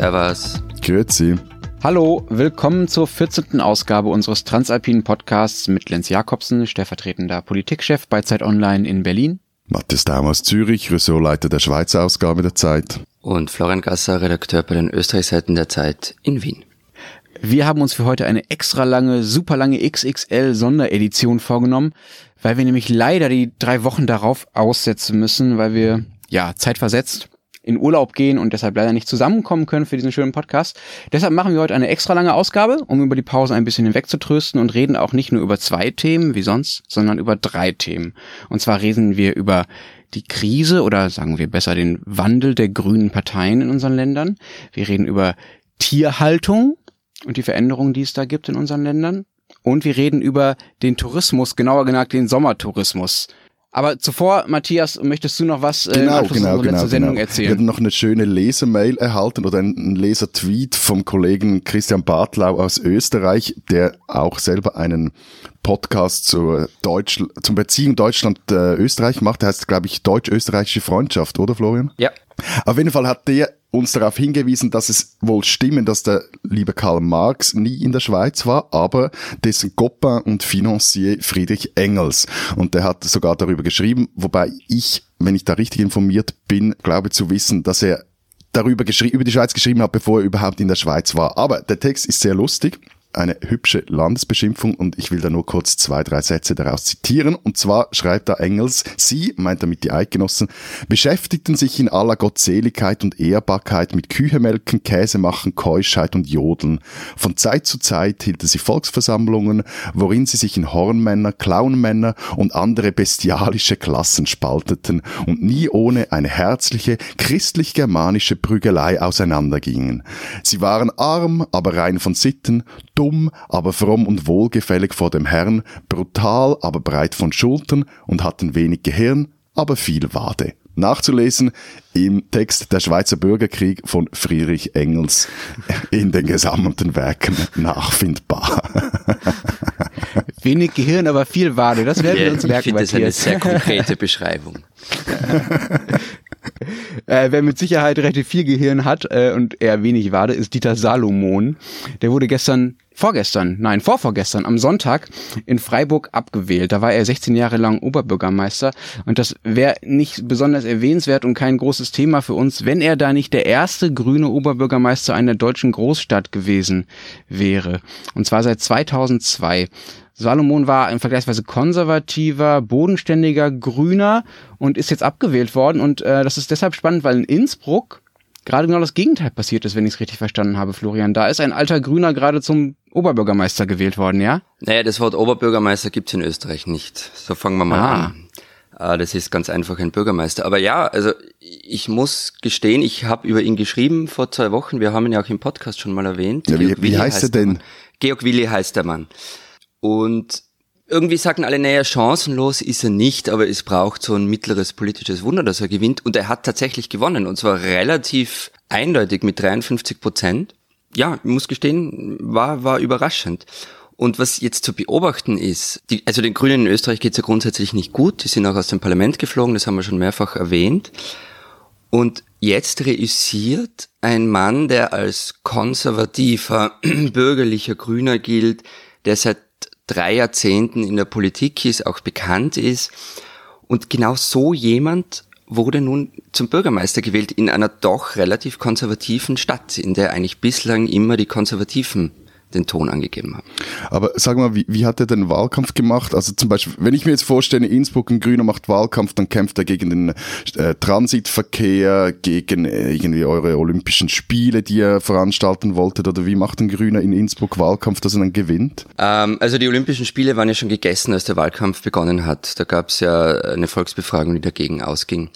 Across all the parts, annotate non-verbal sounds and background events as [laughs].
Servus. Grüezi. Hallo, willkommen zur 14. Ausgabe unseres Transalpinen Podcasts mit Lenz Jakobsen, stellvertretender Politikchef bei Zeit Online in Berlin. Matthias Daum aus Zürich, Ressortleiter der Schweizer Ausgabe der Zeit. Und Florian Gasser, Redakteur bei den Österreichseiten der Zeit in Wien. Wir haben uns für heute eine extra lange, super lange XXL Sonderedition vorgenommen, weil wir nämlich leider die drei Wochen darauf aussetzen müssen, weil wir, ja, zeitversetzt in Urlaub gehen und deshalb leider nicht zusammenkommen können für diesen schönen Podcast. Deshalb machen wir heute eine extra lange Ausgabe, um über die Pause ein bisschen hinwegzutrösten und reden auch nicht nur über zwei Themen wie sonst, sondern über drei Themen. Und zwar reden wir über die Krise oder sagen wir besser den Wandel der grünen Parteien in unseren Ländern. Wir reden über Tierhaltung und die Veränderungen, die es da gibt in unseren Ländern. Und wir reden über den Tourismus, genauer gesagt den Sommertourismus. Aber zuvor, Matthias, möchtest du noch was äh, genau, genau, genau, Sendung genau. erzählen? Wir haben noch eine schöne Lesermail erhalten oder einen Lesertweet vom Kollegen Christian Bartlau aus Österreich, der auch selber einen Podcast zur Deutsch, zum Beziehung Deutschland-Österreich äh, macht. Der heißt, glaube ich, Deutsch-Österreichische Freundschaft, oder Florian? Ja. Auf jeden Fall hat der uns darauf hingewiesen, dass es wohl stimmen, dass der liebe Karl Marx nie in der Schweiz war, aber dessen Copain und Financier Friedrich Engels. Und der hat sogar darüber geschrieben, wobei ich, wenn ich da richtig informiert bin, glaube zu wissen, dass er darüber geschrieben, über die Schweiz geschrieben hat, bevor er überhaupt in der Schweiz war. Aber der Text ist sehr lustig eine hübsche Landesbeschimpfung und ich will da nur kurz zwei, drei Sätze daraus zitieren. Und zwar schreibt da Engels, Sie, meint damit die Eidgenossen, beschäftigten sich in aller Gottseligkeit und Ehrbarkeit mit Kühemelken, Käsemachen, Keuschheit und Jodeln. Von Zeit zu Zeit hielten sie Volksversammlungen, worin sie sich in Hornmänner, Clownmänner und andere bestialische Klassen spalteten und nie ohne eine herzliche, christlich-germanische Prügelei auseinandergingen. Sie waren arm, aber rein von Sitten, dumm, aber fromm und wohlgefällig vor dem Herrn, brutal, aber breit von Schultern und hatten wenig Gehirn, aber viel Wade. Nachzulesen im Text Der Schweizer Bürgerkrieg von Friedrich Engels in den gesammelten Werken nachfindbar. Wenig Gehirn, aber viel Wade. Das werden wir uns merken. Ich finde das eine sehr konkrete Beschreibung. [laughs] äh, wer mit Sicherheit recht viel Gehirn hat äh, und eher wenig Wade, ist Dieter Salomon. Der wurde gestern vorgestern, nein, vorvorgestern, am Sonntag in Freiburg abgewählt. Da war er 16 Jahre lang Oberbürgermeister und das wäre nicht besonders erwähnenswert und kein großes Thema für uns, wenn er da nicht der erste grüne Oberbürgermeister einer deutschen Großstadt gewesen wäre. Und zwar seit 2002. Salomon war ein vergleichsweise konservativer, bodenständiger Grüner und ist jetzt abgewählt worden. Und äh, das ist deshalb spannend, weil in Innsbruck gerade genau das Gegenteil passiert ist, wenn ich es richtig verstanden habe, Florian. Da ist ein alter Grüner gerade zum Oberbürgermeister gewählt worden, ja? Naja, das Wort Oberbürgermeister gibt's in Österreich nicht. So fangen wir mal ah. an. Ah, das ist ganz einfach ein Bürgermeister. Aber ja, also ich muss gestehen, ich habe über ihn geschrieben vor zwei Wochen. Wir haben ihn ja auch im Podcast schon mal erwähnt. Ja, wie, wie heißt, heißt er denn? Georg Willi heißt der Mann. Und irgendwie sagen alle, naja, chancenlos ist er nicht, aber es braucht so ein mittleres politisches Wunder, dass er gewinnt. Und er hat tatsächlich gewonnen. Und zwar relativ eindeutig mit 53 Prozent. Ja, ich muss gestehen, war, war überraschend. Und was jetzt zu beobachten ist, die, also den Grünen in Österreich geht es ja grundsätzlich nicht gut. Die sind auch aus dem Parlament geflogen, das haben wir schon mehrfach erwähnt. Und jetzt reüssiert ein Mann, der als konservativer, [clears throat] bürgerlicher Grüner gilt, der seit drei Jahrzehnten in der Politik ist, auch bekannt ist. Und genau so jemand wurde nun zum Bürgermeister gewählt in einer doch relativ konservativen Stadt, in der eigentlich bislang immer die Konservativen den Ton angegeben haben. Aber sag mal, wie, wie hat er den Wahlkampf gemacht? Also zum Beispiel, wenn ich mir jetzt vorstelle, Innsbruck ein Grüner macht Wahlkampf, dann kämpft er gegen den äh, Transitverkehr, gegen äh, irgendwie eure Olympischen Spiele, die ihr veranstalten wolltet, oder wie macht ein Grüner in Innsbruck Wahlkampf, dass er dann gewinnt? Ähm, also die Olympischen Spiele waren ja schon gegessen, als der Wahlkampf begonnen hat. Da gab es ja eine Volksbefragung, die dagegen ausging.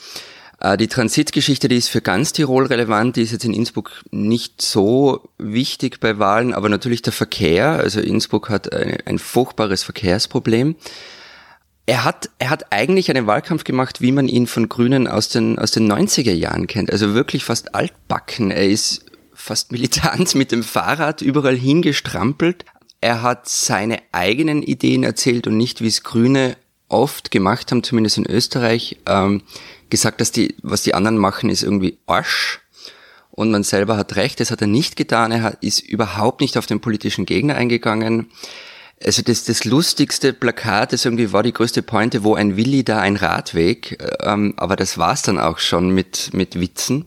Äh, die Transitgeschichte, die ist für ganz Tirol relevant, die ist jetzt in Innsbruck nicht so wichtig bei Wahlen, aber natürlich der Verkehr, also Innsbruck hat ein, ein furchtbares Verkehrsproblem. Er hat, er hat eigentlich einen Wahlkampf gemacht, wie man ihn von Grünen aus den, aus den 90er Jahren kennt. Also wirklich fast altbacken. Er ist fast militant mit dem Fahrrad überall hingestrampelt. Er hat seine eigenen Ideen erzählt und nicht, wie es Grüne oft gemacht haben, zumindest in Österreich. Ähm, gesagt, dass die, was die anderen machen, ist irgendwie Arsch. und man selber hat recht, das hat er nicht getan, er hat, ist überhaupt nicht auf den politischen Gegner eingegangen. Also das, das lustigste Plakat, das irgendwie war die größte Pointe, wo ein Willi da ein Radweg, ähm, aber das war's dann auch schon mit, mit Witzen.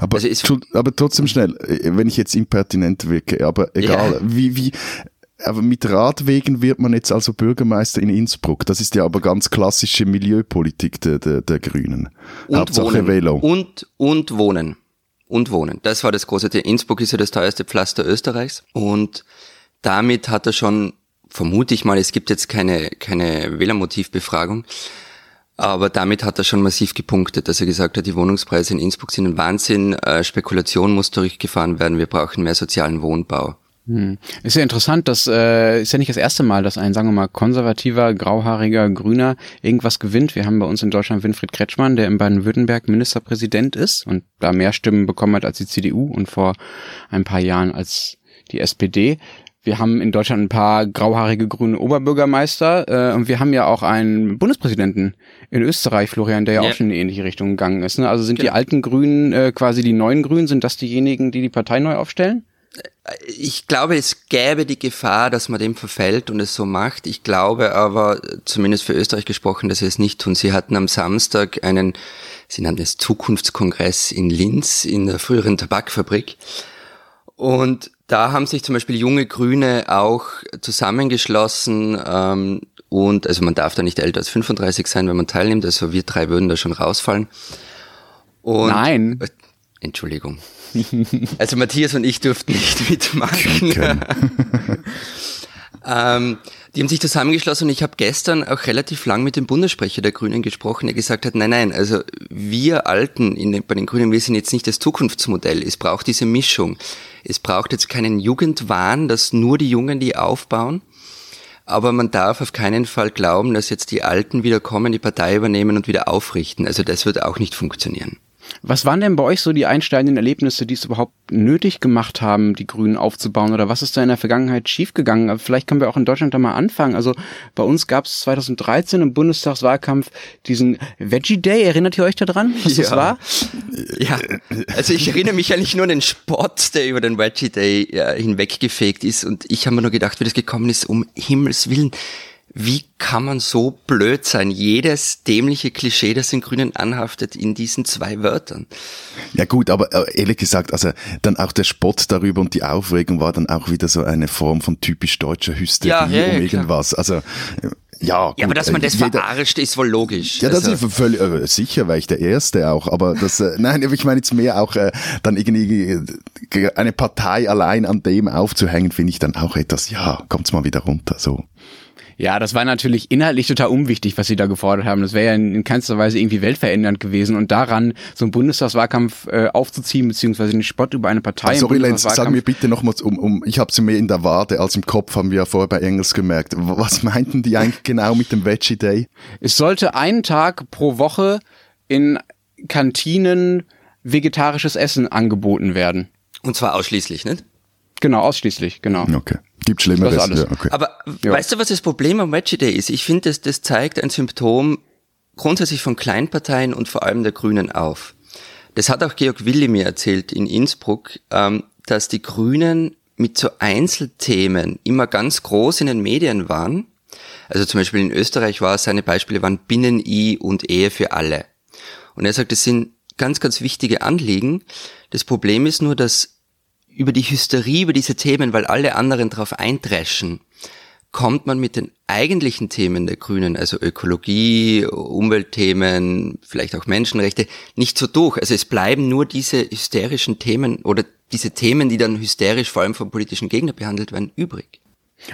Aber, also aber trotzdem schnell, wenn ich jetzt impertinent wirke, aber egal, ja. wie, wie, aber mit Radwegen wird man jetzt also Bürgermeister in Innsbruck. Das ist ja aber ganz klassische Milieupolitik der, der, der Grünen. Und Hauptsache wohnen. Velo. Und, und wohnen. Und wohnen. Das war das große Thema. Innsbruck ist ja das teuerste Pflaster Österreichs. Und damit hat er schon, vermute ich mal, es gibt jetzt keine, keine Wählermotivbefragung, aber damit hat er schon massiv gepunktet, dass er gesagt hat, die Wohnungspreise in Innsbruck sind ein Wahnsinn, äh, Spekulation muss durchgefahren werden, wir brauchen mehr sozialen Wohnbau. Hm. Ist ja interessant, das äh, ist ja nicht das erste Mal, dass ein, sagen wir mal, konservativer, grauhaariger Grüner irgendwas gewinnt. Wir haben bei uns in Deutschland Winfried Kretschmann, der in Baden-Württemberg Ministerpräsident ist und da mehr Stimmen bekommen hat als die CDU und vor ein paar Jahren als die SPD. Wir haben in Deutschland ein paar grauhaarige grüne Oberbürgermeister äh, und wir haben ja auch einen Bundespräsidenten in Österreich, Florian, der ja, ja. auch schon in eine ähnliche Richtung gegangen ist. Ne? Also sind genau. die alten Grünen äh, quasi die neuen Grünen, sind das diejenigen, die die Partei neu aufstellen? Ich glaube, es gäbe die Gefahr, dass man dem verfällt und es so macht. Ich glaube aber, zumindest für Österreich gesprochen, dass sie es nicht tun. Sie hatten am Samstag einen, sie nannten es Zukunftskongress in Linz, in der früheren Tabakfabrik. Und da haben sich zum Beispiel junge Grüne auch zusammengeschlossen ähm, und also man darf da nicht älter als 35 sein, wenn man teilnimmt. Also wir drei würden da schon rausfallen. Und, Nein. Äh, Entschuldigung. [laughs] Also Matthias und ich durften nicht mitmachen. [laughs] ähm, die haben sich zusammengeschlossen und ich habe gestern auch relativ lang mit dem Bundessprecher der Grünen gesprochen, der gesagt hat, nein, nein, also wir Alten in, bei den Grünen, wir sind jetzt nicht das Zukunftsmodell. Es braucht diese Mischung. Es braucht jetzt keinen Jugendwahn, dass nur die Jungen die aufbauen. Aber man darf auf keinen Fall glauben, dass jetzt die Alten wieder kommen, die Partei übernehmen und wieder aufrichten. Also das wird auch nicht funktionieren. Was waren denn bei euch so die einsteigenden Erlebnisse, die es überhaupt nötig gemacht haben, die Grünen aufzubauen? Oder was ist da in der Vergangenheit schiefgegangen? Vielleicht können wir auch in Deutschland da mal anfangen. Also bei uns gab es 2013 im Bundestagswahlkampf diesen Veggie Day. Erinnert ihr euch daran, was ja. das war? Ja, also ich erinnere mich eigentlich nur an den Sport, der über den Veggie Day ja, hinweggefegt ist. Und ich habe mir nur gedacht, wie das gekommen ist, um Himmels Willen wie kann man so blöd sein? Jedes dämliche Klischee, das den Grünen anhaftet, in diesen zwei Wörtern. Ja gut, aber äh, ehrlich gesagt, also dann auch der Spott darüber und die Aufregung war dann auch wieder so eine Form von typisch deutscher Hysterie ja, ja, um irgendwas. Klar. Also äh, ja, gut, ja, aber dass man äh, das jeder, verarscht, ist wohl logisch. Ja, das also. ist völlig äh, sicher, weil ich der Erste auch. Aber das, äh, [laughs] nein, ich meine jetzt mehr auch äh, dann irgendwie eine Partei allein an dem aufzuhängen, finde ich dann auch etwas. Ja, kommt's mal wieder runter. So. Ja, das war natürlich inhaltlich total unwichtig, was sie da gefordert haben. Das wäre ja in, keinster Weise irgendwie weltverändernd gewesen. Und daran so einen Bundestagswahlkampf äh, aufzuziehen, beziehungsweise den Spott über eine Partei. Sorry, Lenz, sag mir bitte nochmals um, um, ich habe sie mehr in der Warte als im Kopf, haben wir ja vorher bei Engels gemerkt. Was meinten die eigentlich genau mit dem Veggie Day? Es sollte einen Tag pro Woche in Kantinen vegetarisches Essen angeboten werden. Und zwar ausschließlich, nicht? Genau, ausschließlich, genau. Okay. Gibt Schlimmeres. Ja, okay. Aber ja. weißt du, was das Problem am Veggie Day ist? Ich finde, das, das zeigt ein Symptom grundsätzlich von Kleinparteien und vor allem der Grünen auf. Das hat auch Georg Willi mir erzählt in Innsbruck, ähm, dass die Grünen mit so Einzelthemen immer ganz groß in den Medien waren. Also zum Beispiel in Österreich war seine Beispiele waren Binnen-I und Ehe für alle. Und er sagt, das sind ganz, ganz wichtige Anliegen. Das Problem ist nur, dass über die Hysterie über diese Themen, weil alle anderen darauf eindreschen, kommt man mit den eigentlichen Themen der Grünen, also Ökologie, Umweltthemen, vielleicht auch Menschenrechte, nicht so durch. Also es bleiben nur diese hysterischen Themen oder diese Themen, die dann hysterisch vor allem vom politischen Gegner behandelt werden, übrig.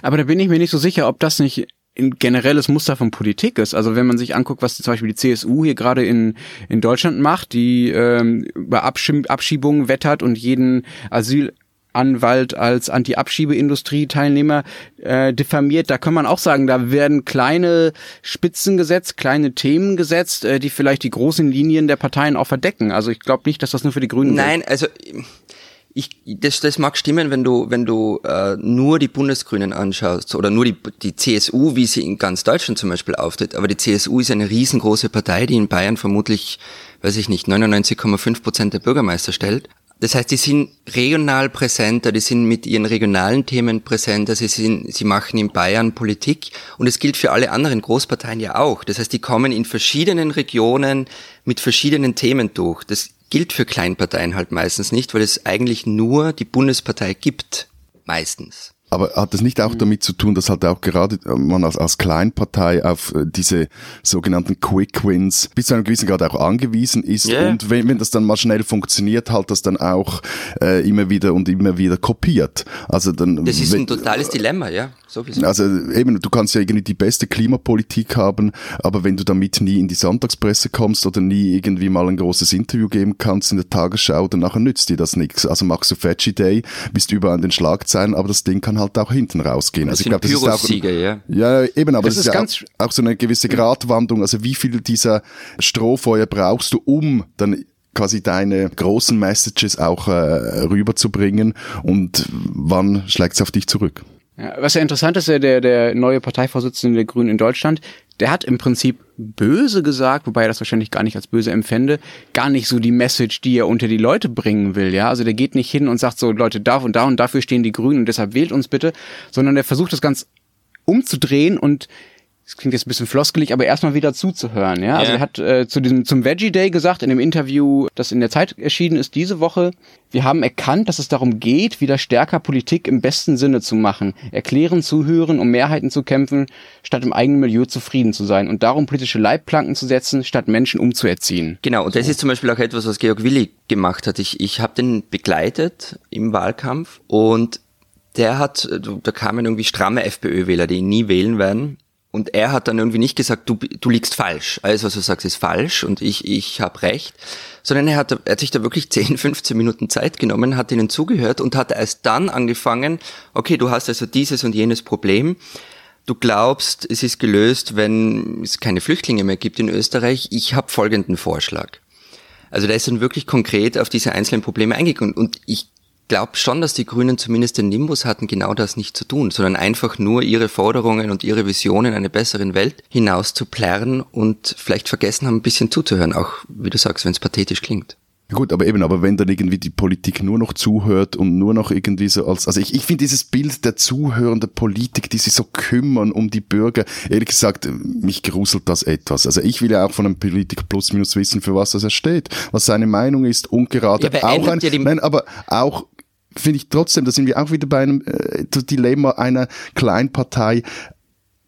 Aber da bin ich mir nicht so sicher, ob das nicht ein generelles Muster von Politik ist. Also wenn man sich anguckt, was zum Beispiel die CSU hier gerade in, in Deutschland macht, die ähm, über Abschieb Abschiebungen wettert und jeden Asylanwalt als Anti-Abschiebeindustrie-Teilnehmer äh, diffamiert, da kann man auch sagen, da werden kleine Spitzen gesetzt, kleine Themen gesetzt, äh, die vielleicht die großen Linien der Parteien auch verdecken. Also ich glaube nicht, dass das nur für die Grünen Nein, gilt. also ich, das, das mag stimmen, wenn du, wenn du äh, nur die Bundesgrünen anschaust oder nur die, die CSU, wie sie in ganz Deutschland zum Beispiel auftritt. Aber die CSU ist eine riesengroße Partei, die in Bayern vermutlich, weiß ich nicht, 99,5 Prozent der Bürgermeister stellt. Das heißt, die sind regional präsenter, die sind mit ihren regionalen Themen präsenter, sie, sind, sie machen in Bayern Politik und es gilt für alle anderen Großparteien ja auch. Das heißt, die kommen in verschiedenen Regionen mit verschiedenen Themen durch. Das gilt für Kleinparteien halt meistens nicht, weil es eigentlich nur die Bundespartei gibt. Meistens. Aber hat das nicht auch mhm. damit zu tun, dass halt auch gerade äh, man als, als Kleinpartei auf äh, diese sogenannten Quick Wins bis zu einem gewissen Grad auch angewiesen ist yeah. und wenn, wenn das dann mal schnell funktioniert, halt das dann auch äh, immer wieder und immer wieder kopiert. Also dann. Das ist ein totales Dilemma, ja. Sowieso. Also eben, du kannst ja irgendwie die beste Klimapolitik haben, aber wenn du damit nie in die Sonntagspresse kommst oder nie irgendwie mal ein großes Interview geben kannst in der Tagesschau, dann nachher nützt dir das nichts. Also machst du Veggie Day, bist überall an den Schlagzeilen, aber das Ding kann halt auch hinten rausgehen. Das also ich glaube, das ist auch ja. ja eben, aber das es ist, ist ja auch, auch so eine gewisse Gratwanderung. Also wie viel dieser Strohfeuer brauchst du, um dann quasi deine großen Messages auch äh, rüberzubringen und wann schlägt es auf dich zurück? Ja, was ja interessant ist, der, der neue Parteivorsitzende der Grünen in Deutschland, der hat im Prinzip böse gesagt, wobei er das wahrscheinlich gar nicht als böse empfände, gar nicht so die Message, die er unter die Leute bringen will, ja. Also der geht nicht hin und sagt so, Leute, da und da und dafür stehen die Grünen und deshalb wählt uns bitte, sondern er versucht das ganz umzudrehen und das klingt jetzt ein bisschen floskelig, aber erstmal wieder zuzuhören. Ja? Also er hat äh, zu diesem zum Veggie Day gesagt in dem Interview, das in der Zeit erschienen ist diese Woche, wir haben erkannt, dass es darum geht, wieder stärker Politik im besten Sinne zu machen, erklären, zuhören, um Mehrheiten zu kämpfen, statt im eigenen Milieu zufrieden zu sein und darum politische Leitplanken zu setzen, statt Menschen umzuerziehen. Genau, und das ist zum Beispiel auch etwas, was Georg Willi gemacht hat. Ich, ich habe den begleitet im Wahlkampf und der hat, da kamen irgendwie stramme FPÖ-Wähler, die ihn nie wählen werden. Und er hat dann irgendwie nicht gesagt, du, du liegst falsch. Alles, was du sagst, ist falsch und ich, ich habe recht. Sondern er hat, er hat sich da wirklich [laughs] 10, 15 Minuten Zeit genommen, hat ihnen zugehört und hat erst dann angefangen, okay, du hast also dieses und jenes Problem. Du glaubst, es ist gelöst, wenn es keine Flüchtlinge mehr gibt in Österreich. Ich habe folgenden Vorschlag. Also der ist dann wirklich konkret auf diese einzelnen Probleme eingegangen. Und ich glaube schon, dass die Grünen zumindest den Nimbus hatten, genau das nicht zu tun, sondern einfach nur ihre Forderungen und ihre Visionen in einer besseren Welt hinaus zu plärren und vielleicht vergessen haben, ein bisschen zuzuhören, auch wie du sagst, wenn es pathetisch klingt. Gut, aber eben, aber wenn dann irgendwie die Politik nur noch zuhört und nur noch irgendwie so als, also ich, ich finde dieses Bild der zuhörenden Politik, die sich so kümmern um die Bürger, ehrlich gesagt, mich gruselt das etwas. Also ich will ja auch von einem Politiker plus minus wissen, für was er steht, was seine Meinung ist und gerade ja, auch ein, ja nein, aber auch finde ich trotzdem, da sind wir auch wieder bei einem äh, Dilemma einer Kleinpartei.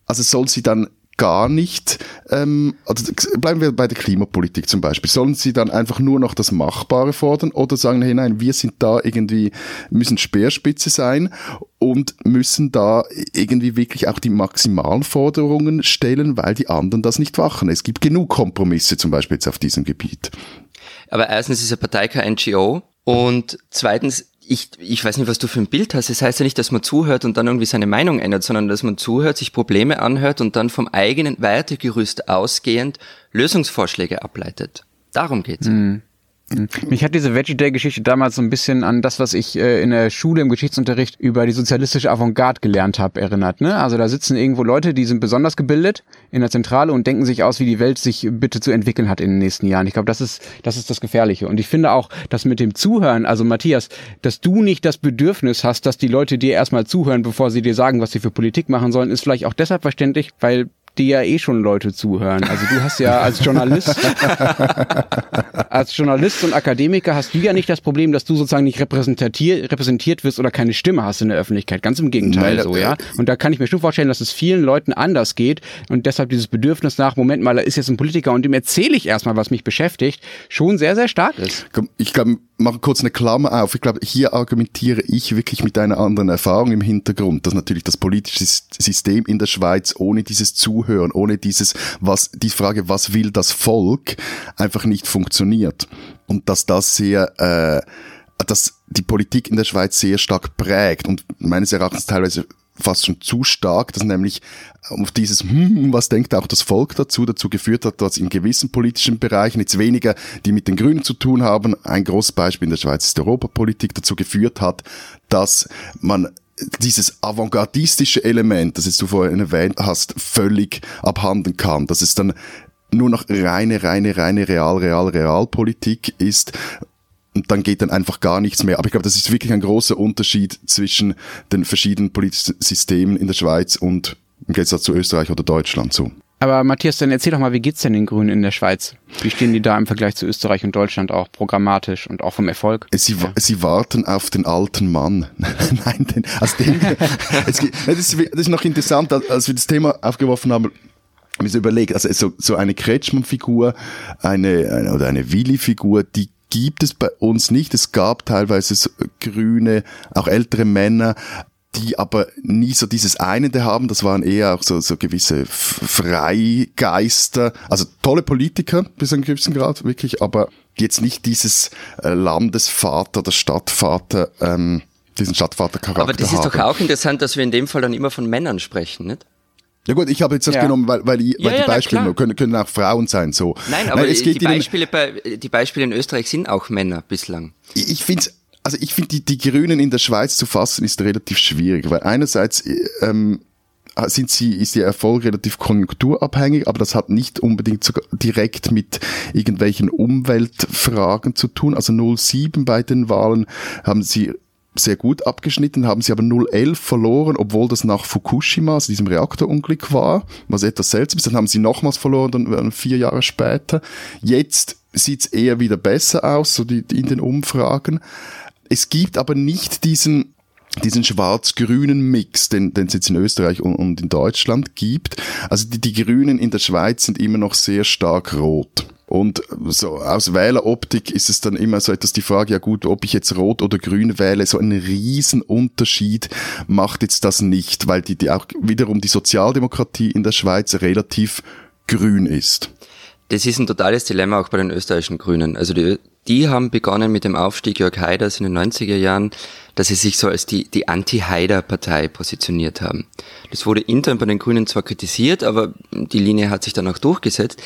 Also soll sie dann gar nicht, ähm, also bleiben wir bei der Klimapolitik zum Beispiel, sollen sie dann einfach nur noch das Machbare fordern oder sagen, hey nein, wir sind da irgendwie, müssen Speerspitze sein und müssen da irgendwie wirklich auch die maximalen Forderungen stellen, weil die anderen das nicht machen. Es gibt genug Kompromisse zum Beispiel jetzt auf diesem Gebiet. Aber erstens ist eine Partei kein NGO und zweitens ich, ich weiß nicht, was du für ein Bild hast. Es das heißt ja nicht, dass man zuhört und dann irgendwie seine Meinung ändert, sondern dass man zuhört, sich Probleme anhört und dann vom eigenen Wertegerüst ausgehend Lösungsvorschläge ableitet. Darum geht's. Mhm. Mich hat diese Veggie Day Geschichte damals so ein bisschen an das, was ich äh, in der Schule im Geschichtsunterricht über die sozialistische Avantgarde gelernt habe, erinnert. Ne? Also da sitzen irgendwo Leute, die sind besonders gebildet in der Zentrale und denken sich aus, wie die Welt sich bitte zu entwickeln hat in den nächsten Jahren. Ich glaube, das ist das ist das Gefährliche. Und ich finde auch, dass mit dem Zuhören, also Matthias, dass du nicht das Bedürfnis hast, dass die Leute dir erstmal zuhören, bevor sie dir sagen, was sie für Politik machen sollen, ist vielleicht auch deshalb verständlich, weil die ja eh schon Leute zuhören. Also du hast ja als Journalist, [laughs] als Journalist und Akademiker hast du ja nicht das Problem, dass du sozusagen nicht repräsentiert, repräsentiert wirst oder keine Stimme hast in der Öffentlichkeit. Ganz im Gegenteil, so, ja. Und da kann ich mir schon vorstellen, dass es vielen Leuten anders geht und deshalb dieses Bedürfnis nach, Moment mal, da ist jetzt ein Politiker und dem erzähle ich erstmal, was mich beschäftigt, schon sehr, sehr stark ist. Ich glaube, mache kurz eine Klammer auf. Ich glaube, hier argumentiere ich wirklich mit einer anderen Erfahrung im Hintergrund, dass natürlich das politische System in der Schweiz ohne dieses Zuhören, ohne dieses, was, die Frage, was will das Volk, einfach nicht funktioniert. Und dass das sehr, äh, dass die Politik in der Schweiz sehr stark prägt und meines Erachtens teilweise fast schon zu stark, dass nämlich auf dieses, hm, was denkt auch das Volk dazu, dazu geführt hat, dass in gewissen politischen Bereichen, jetzt weniger, die mit den Grünen zu tun haben, ein großes Beispiel in der Schweiz ist die Europapolitik, dazu geführt hat, dass man dieses avantgardistische Element, das jetzt du vorhin erwähnt hast, völlig abhanden kam, dass es dann nur noch reine, reine, reine Real, Real, Realpolitik ist und dann geht dann einfach gar nichts mehr. Aber ich glaube, das ist wirklich ein großer Unterschied zwischen den verschiedenen politischen Systemen in der Schweiz und im Gegensatz zu Österreich oder Deutschland so. Aber Matthias, dann erzähl doch mal, wie geht's denn den Grünen in der Schweiz? Wie stehen die da im Vergleich zu Österreich und Deutschland auch programmatisch und auch vom Erfolg? Sie, ja. sie warten auf den alten Mann. [laughs] Nein, den, also den, es, das, ist, das ist noch interessant, als wir das Thema aufgeworfen haben, mir so überlegt, also so, so eine Kretschmann-Figur, eine, eine, oder eine Willi-Figur, die gibt es bei uns nicht. Es gab teilweise so grüne, auch ältere Männer, die aber nie so dieses Einende haben. Das waren eher auch so, so gewisse Freigeister, also tolle Politiker bis zu einem gewissen Grad, wirklich, aber jetzt nicht dieses äh, Landesvater oder Stadtvater, ähm, diesen Stadtvatercharakter Aber das ist haben. doch auch interessant, dass wir in dem Fall dann immer von Männern sprechen, nicht? Ja gut, ich habe jetzt das ja. genommen, weil, weil, ich, weil ja, die Beispiele können, können auch Frauen sein. So. Nein, aber Nein, es geht die, Beispiele bei, die Beispiele in Österreich sind auch Männer bislang. Ich, ich finde also ich finde, die, die Grünen in der Schweiz zu fassen ist relativ schwierig, weil einerseits ähm, sind sie, ist ihr Erfolg relativ konjunkturabhängig, aber das hat nicht unbedingt sogar direkt mit irgendwelchen Umweltfragen zu tun. Also 07 bei den Wahlen haben sie sehr gut abgeschnitten, haben sie aber 011 verloren, obwohl das nach Fukushima, also diesem Reaktorunglück war, was etwas seltsam ist. Dann haben sie nochmals verloren, dann vier Jahre später. Jetzt sieht's eher wieder besser aus, so die, in den Umfragen. Es gibt aber nicht diesen diesen schwarz-grünen Mix, den, den es jetzt in Österreich und, und in Deutschland gibt. Also die, die Grünen in der Schweiz sind immer noch sehr stark rot. Und so aus Wähleroptik ist es dann immer so etwas die Frage, ja gut, ob ich jetzt rot oder grün wähle, so einen riesen Unterschied macht jetzt das nicht, weil die, die auch wiederum die Sozialdemokratie in der Schweiz relativ grün ist. Das ist ein totales Dilemma auch bei den österreichischen Grünen. Also die die haben begonnen mit dem Aufstieg Jörg Haiders in den 90er Jahren, dass sie sich so als die, die Anti-Haider-Partei positioniert haben. Das wurde intern bei den Grünen zwar kritisiert, aber die Linie hat sich dann auch durchgesetzt.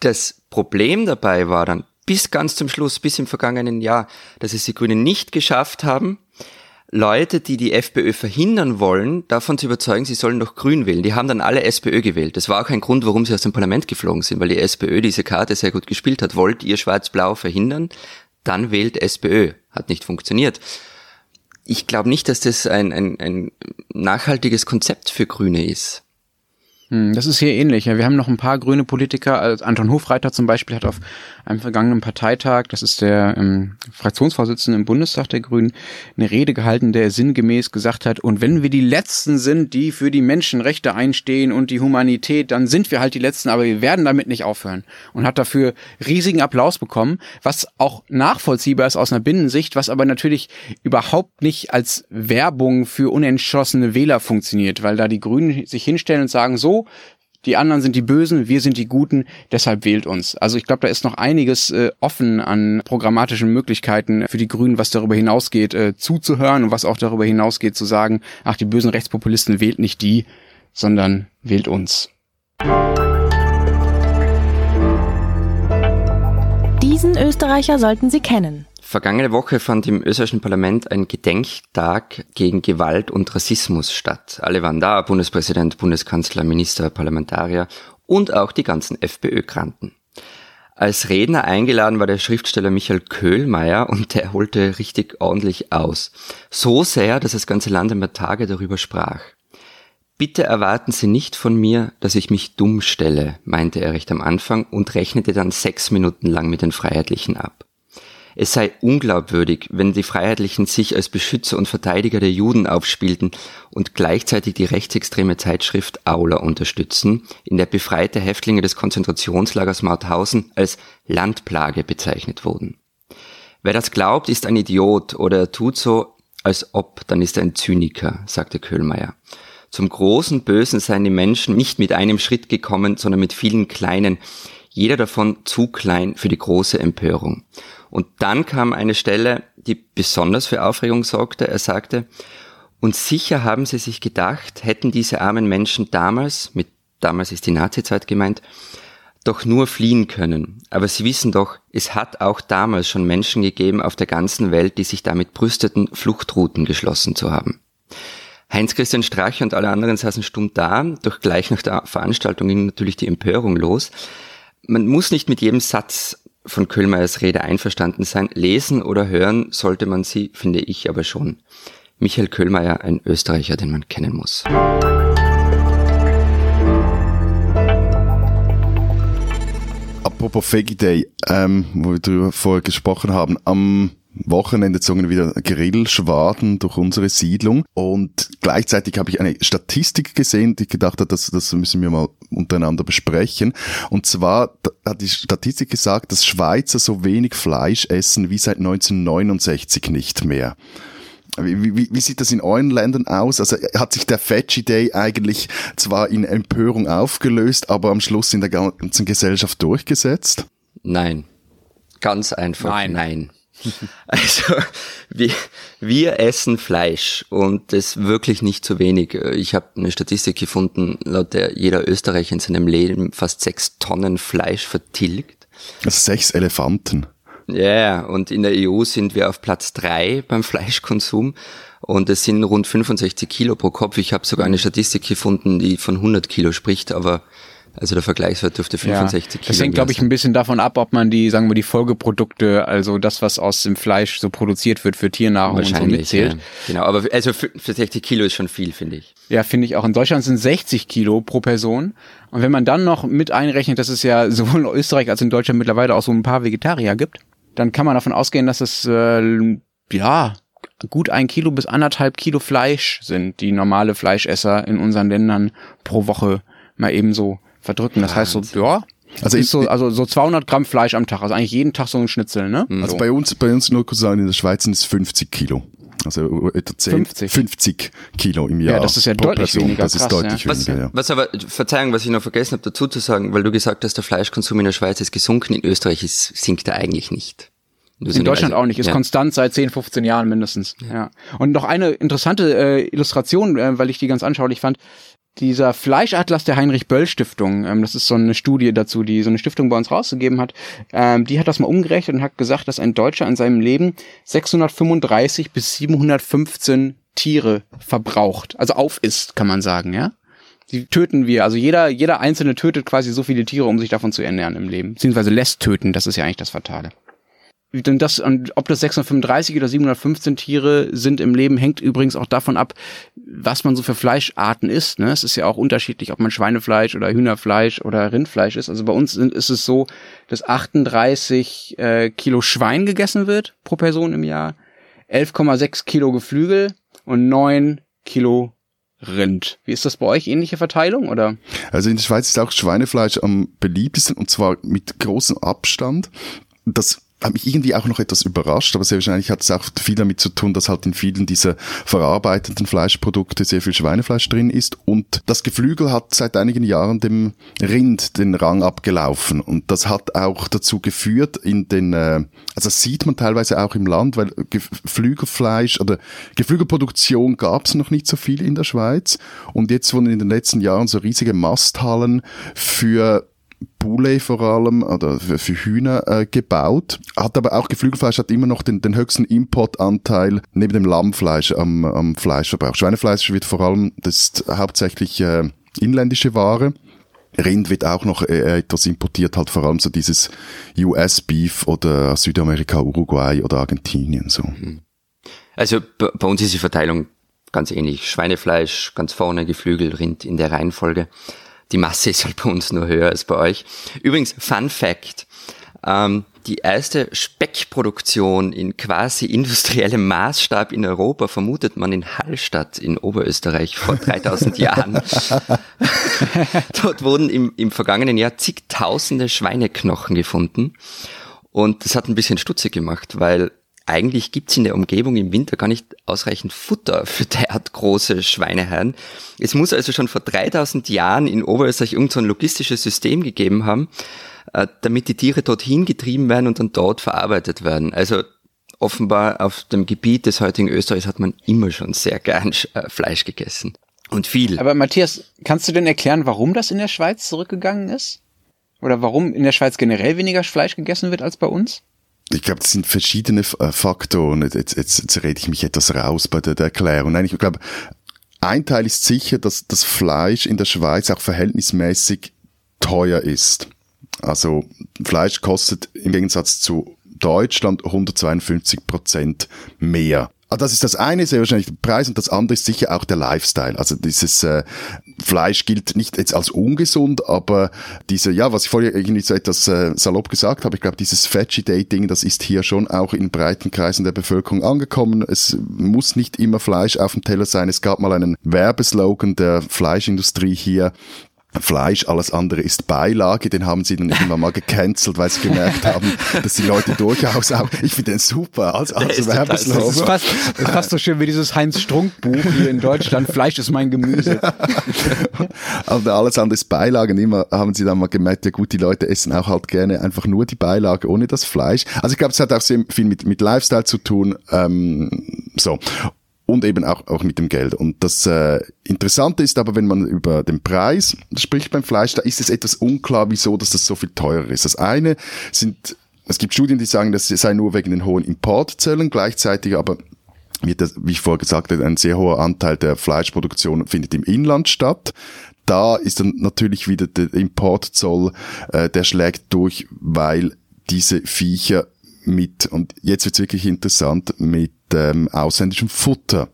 Das Problem dabei war dann bis ganz zum Schluss, bis im vergangenen Jahr, dass es die Grünen nicht geschafft haben, Leute, die die FPÖ verhindern wollen, davon zu überzeugen, sie sollen doch Grün wählen. Die haben dann alle SPÖ gewählt. Das war auch ein Grund, warum sie aus dem Parlament geflogen sind, weil die SPÖ diese Karte sehr gut gespielt hat. Wollt ihr Schwarz-Blau verhindern? Dann wählt SPÖ. Hat nicht funktioniert. Ich glaube nicht, dass das ein, ein, ein nachhaltiges Konzept für Grüne ist. Hm, das ist hier ähnlich. Wir haben noch ein paar grüne Politiker. Also Anton Hofreiter zum Beispiel hat auf einem vergangenen Parteitag, das ist der ähm, Fraktionsvorsitzende im Bundestag der Grünen, eine Rede gehalten, der sinngemäß gesagt hat, und wenn wir die Letzten sind, die für die Menschenrechte einstehen und die Humanität, dann sind wir halt die Letzten, aber wir werden damit nicht aufhören. Und hat dafür riesigen Applaus bekommen, was auch nachvollziehbar ist aus einer Binnensicht, was aber natürlich überhaupt nicht als Werbung für unentschlossene Wähler funktioniert, weil da die Grünen sich hinstellen und sagen, so, die anderen sind die Bösen, wir sind die Guten, deshalb wählt uns. Also ich glaube, da ist noch einiges äh, offen an programmatischen Möglichkeiten für die Grünen, was darüber hinausgeht, äh, zuzuhören und was auch darüber hinausgeht, zu sagen, ach, die bösen Rechtspopulisten wählt nicht die, sondern wählt uns. Diesen Österreicher sollten Sie kennen. Vergangene Woche fand im österreichischen Parlament ein Gedenktag gegen Gewalt und Rassismus statt. Alle waren da, Bundespräsident, Bundeskanzler, Minister, Parlamentarier und auch die ganzen FPÖ-Kranten. Als Redner eingeladen war der Schriftsteller Michael Köhlmeier und der holte richtig ordentlich aus. So sehr, dass das ganze Land ein paar Tage darüber sprach. Bitte erwarten Sie nicht von mir, dass ich mich dumm stelle, meinte er recht am Anfang und rechnete dann sechs Minuten lang mit den Freiheitlichen ab. Es sei unglaubwürdig, wenn die Freiheitlichen sich als Beschützer und Verteidiger der Juden aufspielten und gleichzeitig die rechtsextreme Zeitschrift Aula unterstützen, in der befreite Häftlinge des Konzentrationslagers Mauthausen als Landplage bezeichnet wurden. Wer das glaubt, ist ein Idiot oder er tut so, als ob, dann ist er ein Zyniker, sagte Köhlmeier. Zum großen Bösen seien die Menschen nicht mit einem Schritt gekommen, sondern mit vielen kleinen, jeder davon zu klein für die große Empörung. Und dann kam eine Stelle, die besonders für Aufregung sorgte. Er sagte, und sicher haben sie sich gedacht, hätten diese armen Menschen damals, mit damals ist die Nazizeit gemeint, doch nur fliehen können. Aber sie wissen doch, es hat auch damals schon Menschen gegeben auf der ganzen Welt, die sich damit brüsteten, Fluchtrouten geschlossen zu haben. Heinz-Christian Strache und alle anderen saßen stumm da, doch gleich nach der Veranstaltung ging natürlich die Empörung los. Man muss nicht mit jedem Satz von Köhlmeiers Rede einverstanden sein. Lesen oder hören sollte man sie, finde ich aber schon. Michael Köhlmeier, ein Österreicher, den man kennen muss. Apropos Veggie Day, ähm, wo wir darüber vorher gesprochen haben, am Wochenende zogen wieder Grillschwaden durch unsere Siedlung und gleichzeitig habe ich eine Statistik gesehen, die ich gedacht habe, das, das müssen wir mal untereinander besprechen. Und zwar hat die Statistik gesagt, dass Schweizer so wenig Fleisch essen wie seit 1969 nicht mehr. Wie, wie, wie sieht das in euren Ländern aus? Also hat sich der Veggie Day eigentlich zwar in Empörung aufgelöst, aber am Schluss in der ganzen Gesellschaft durchgesetzt? Nein. Ganz einfach nein. nein. [laughs] Also wir, wir essen Fleisch und das wirklich nicht zu wenig. Ich habe eine Statistik gefunden, laut der jeder Österreicher in seinem Leben fast sechs Tonnen Fleisch vertilgt. Also sechs Elefanten. Ja, yeah, und in der EU sind wir auf Platz drei beim Fleischkonsum und es sind rund 65 Kilo pro Kopf. Ich habe sogar eine Statistik gefunden, die von 100 Kilo spricht, aber also der Vergleichswert dürfte 65 ja, Kilo Das hängt, glaube ich, ein bisschen davon ab, ob man die, sagen wir, die Folgeprodukte, also das, was aus dem Fleisch so produziert wird für Tiernahrung und so mitzählt. Ja. Genau, aber also für 60 Kilo ist schon viel, finde ich. Ja, finde ich auch. In Deutschland sind 60 Kilo pro Person. Und wenn man dann noch mit einrechnet, dass es ja [laughs] sowohl in Österreich als in Deutschland mittlerweile auch so ein paar Vegetarier gibt, dann kann man davon ausgehen, dass es, äh, ja, gut ein Kilo bis anderthalb Kilo Fleisch sind, die normale Fleischesser in unseren Ländern pro Woche mal ebenso verdrücken. Das heißt so, ja, also ist so, also so 200 Gramm Fleisch am Tag, also eigentlich jeden Tag so ein Schnitzel, ne? Also so. bei uns, bei uns nur kurz sagen, in der Schweiz sind es 50 Kilo. Also etwa 10, 50. 50 Kilo im Jahr. Ja, das ist ja deutlich Person. weniger. Das ist deutlich ja. weniger, was, ja. Was aber, Verzeihung, was ich noch vergessen habe dazu zu sagen, weil du gesagt hast, der Fleischkonsum in der Schweiz ist gesunken, in Österreich ist, sinkt er eigentlich nicht. In Deutschland also, auch nicht, ist ja. konstant seit 10, 15 Jahren mindestens. Ja. ja. Und noch eine interessante äh, Illustration, äh, weil ich die ganz anschaulich fand dieser Fleischatlas der Heinrich-Böll-Stiftung, ähm, das ist so eine Studie dazu, die so eine Stiftung bei uns rausgegeben hat, ähm, die hat das mal umgerechnet und hat gesagt, dass ein Deutscher in seinem Leben 635 bis 715 Tiere verbraucht, also aufisst, kann man sagen, ja. Die töten wir, also jeder, jeder Einzelne tötet quasi so viele Tiere, um sich davon zu ernähren im Leben. Beziehungsweise lässt töten, das ist ja eigentlich das Fatale denn das, ob das 635 oder 715 Tiere sind im Leben, hängt übrigens auch davon ab, was man so für Fleischarten isst. Ne? Es ist ja auch unterschiedlich, ob man Schweinefleisch oder Hühnerfleisch oder Rindfleisch ist. Also bei uns sind, ist es so, dass 38 äh, Kilo Schwein gegessen wird pro Person im Jahr, 11,6 Kilo Geflügel und 9 Kilo Rind. Wie ist das bei euch? Ähnliche Verteilung oder? Also in der Schweiz ist auch Schweinefleisch am beliebtesten und zwar mit großem Abstand. Das hat mich irgendwie auch noch etwas überrascht, aber sehr wahrscheinlich hat es auch viel damit zu tun, dass halt in vielen dieser verarbeitenden Fleischprodukte sehr viel Schweinefleisch drin ist und das Geflügel hat seit einigen Jahren dem Rind den Rang abgelaufen und das hat auch dazu geführt in den, äh, also das sieht man teilweise auch im Land, weil Geflügelfleisch oder Geflügelproduktion gab es noch nicht so viel in der Schweiz und jetzt wurden in den letzten Jahren so riesige Masthallen für Poulet vor allem oder für, für Hühner äh, gebaut. Hat aber auch Geflügelfleisch hat immer noch den, den höchsten Importanteil neben dem Lammfleisch am, am Fleischverbrauch. Schweinefleisch wird vor allem, das ist hauptsächlich äh, inländische Ware. Rind wird auch noch äh, etwas importiert, halt vor allem so dieses US-Beef oder Südamerika, Uruguay oder Argentinien so. Mhm. Also bei uns ist die Verteilung ganz ähnlich. Schweinefleisch ganz vorne, Geflügel, Rind in der Reihenfolge. Die Masse ist halt bei uns nur höher als bei euch. Übrigens, Fun Fact. Ähm, die erste Speckproduktion in quasi industriellem Maßstab in Europa vermutet man in Hallstatt in Oberösterreich vor [laughs] 3000 Jahren. [laughs] Dort wurden im, im vergangenen Jahr zigtausende Schweineknochen gefunden. Und das hat ein bisschen stutzig gemacht, weil eigentlich gibt's in der Umgebung im Winter gar nicht ausreichend Futter für derart große Schweineherren. Es muss also schon vor 3000 Jahren in Oberösterreich irgendein so logistisches System gegeben haben, äh, damit die Tiere dorthin getrieben werden und dann dort verarbeitet werden. Also offenbar auf dem Gebiet des heutigen Österreichs hat man immer schon sehr gern äh, Fleisch gegessen. Und viel. Aber Matthias, kannst du denn erklären, warum das in der Schweiz zurückgegangen ist? Oder warum in der Schweiz generell weniger Fleisch gegessen wird als bei uns? Ich glaube, das sind verschiedene äh, Faktoren. Jetzt, jetzt, jetzt rede ich mich etwas raus bei der, der Erklärung. Nein, ich glaube, ein Teil ist sicher, dass das Fleisch in der Schweiz auch verhältnismäßig teuer ist. Also Fleisch kostet im Gegensatz zu Deutschland 152 Prozent mehr. Also das ist das eine, sehr wahrscheinlich der Preis und das andere ist sicher auch der Lifestyle. Also dieses äh, Fleisch gilt nicht jetzt als ungesund, aber diese, ja, was ich vorher irgendwie so etwas äh, salopp gesagt habe, ich glaube, dieses Veggie Dating, das ist hier schon auch in breiten Kreisen der Bevölkerung angekommen. Es muss nicht immer Fleisch auf dem Teller sein. Es gab mal einen Werbeslogan der Fleischindustrie hier, Fleisch, alles andere ist Beilage, den haben sie dann irgendwann mal gecancelt, weil sie gemerkt haben, dass die Leute durchaus auch, ich finde den super, als, als Werbeslogan. Das ist fast, das ist fast so schön wie dieses Heinz-Strunk-Buch hier in Deutschland, Fleisch ist mein Gemüse. [laughs] Aber alles andere ist Beilage, und immer haben sie dann mal gemerkt, ja gut, die Leute essen auch halt gerne einfach nur die Beilage ohne das Fleisch. Also ich glaube, es hat auch sehr viel mit, mit Lifestyle zu tun, ähm, so und eben auch, auch mit dem Geld. Und das äh, Interessante ist aber, wenn man über den Preis spricht beim Fleisch, da ist es etwas unklar, wieso dass das so viel teurer ist. Das eine sind, es gibt Studien, die sagen, das sei nur wegen den hohen Importzöllen, gleichzeitig aber wird das, wie ich vorher gesagt habe, ein sehr hoher Anteil der Fleischproduktion findet im Inland statt. Da ist dann natürlich wieder der Importzoll, äh, der schlägt durch, weil diese Viecher mit, und jetzt wird's wirklich interessant, mit ähm, ausländischem Futter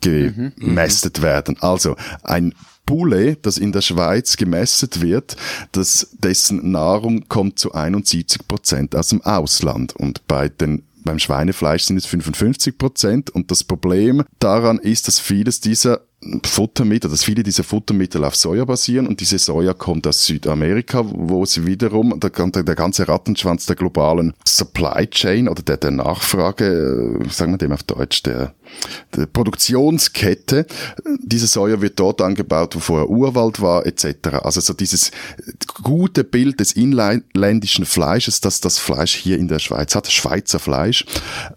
gemästet mhm. werden. Also ein Bulle, das in der Schweiz gemästet wird, das, dessen Nahrung kommt zu 71 Prozent aus dem Ausland. Und bei den beim Schweinefleisch sind es 55 Prozent. Und das Problem daran ist, dass vieles dieser Futtermittel, dass viele dieser Futtermittel auf Soja basieren und diese Soja kommt aus Südamerika, wo sie wiederum, der, der ganze Rattenschwanz der globalen Supply Chain oder der, der Nachfrage, äh, sagen wir dem auf Deutsch, der, der Produktionskette, diese Soja wird dort angebaut, wo vorher Urwald war, etc. Also so dieses gute Bild des inländischen Fleisches, dass das Fleisch hier in der Schweiz hat, Schweizer Fleisch,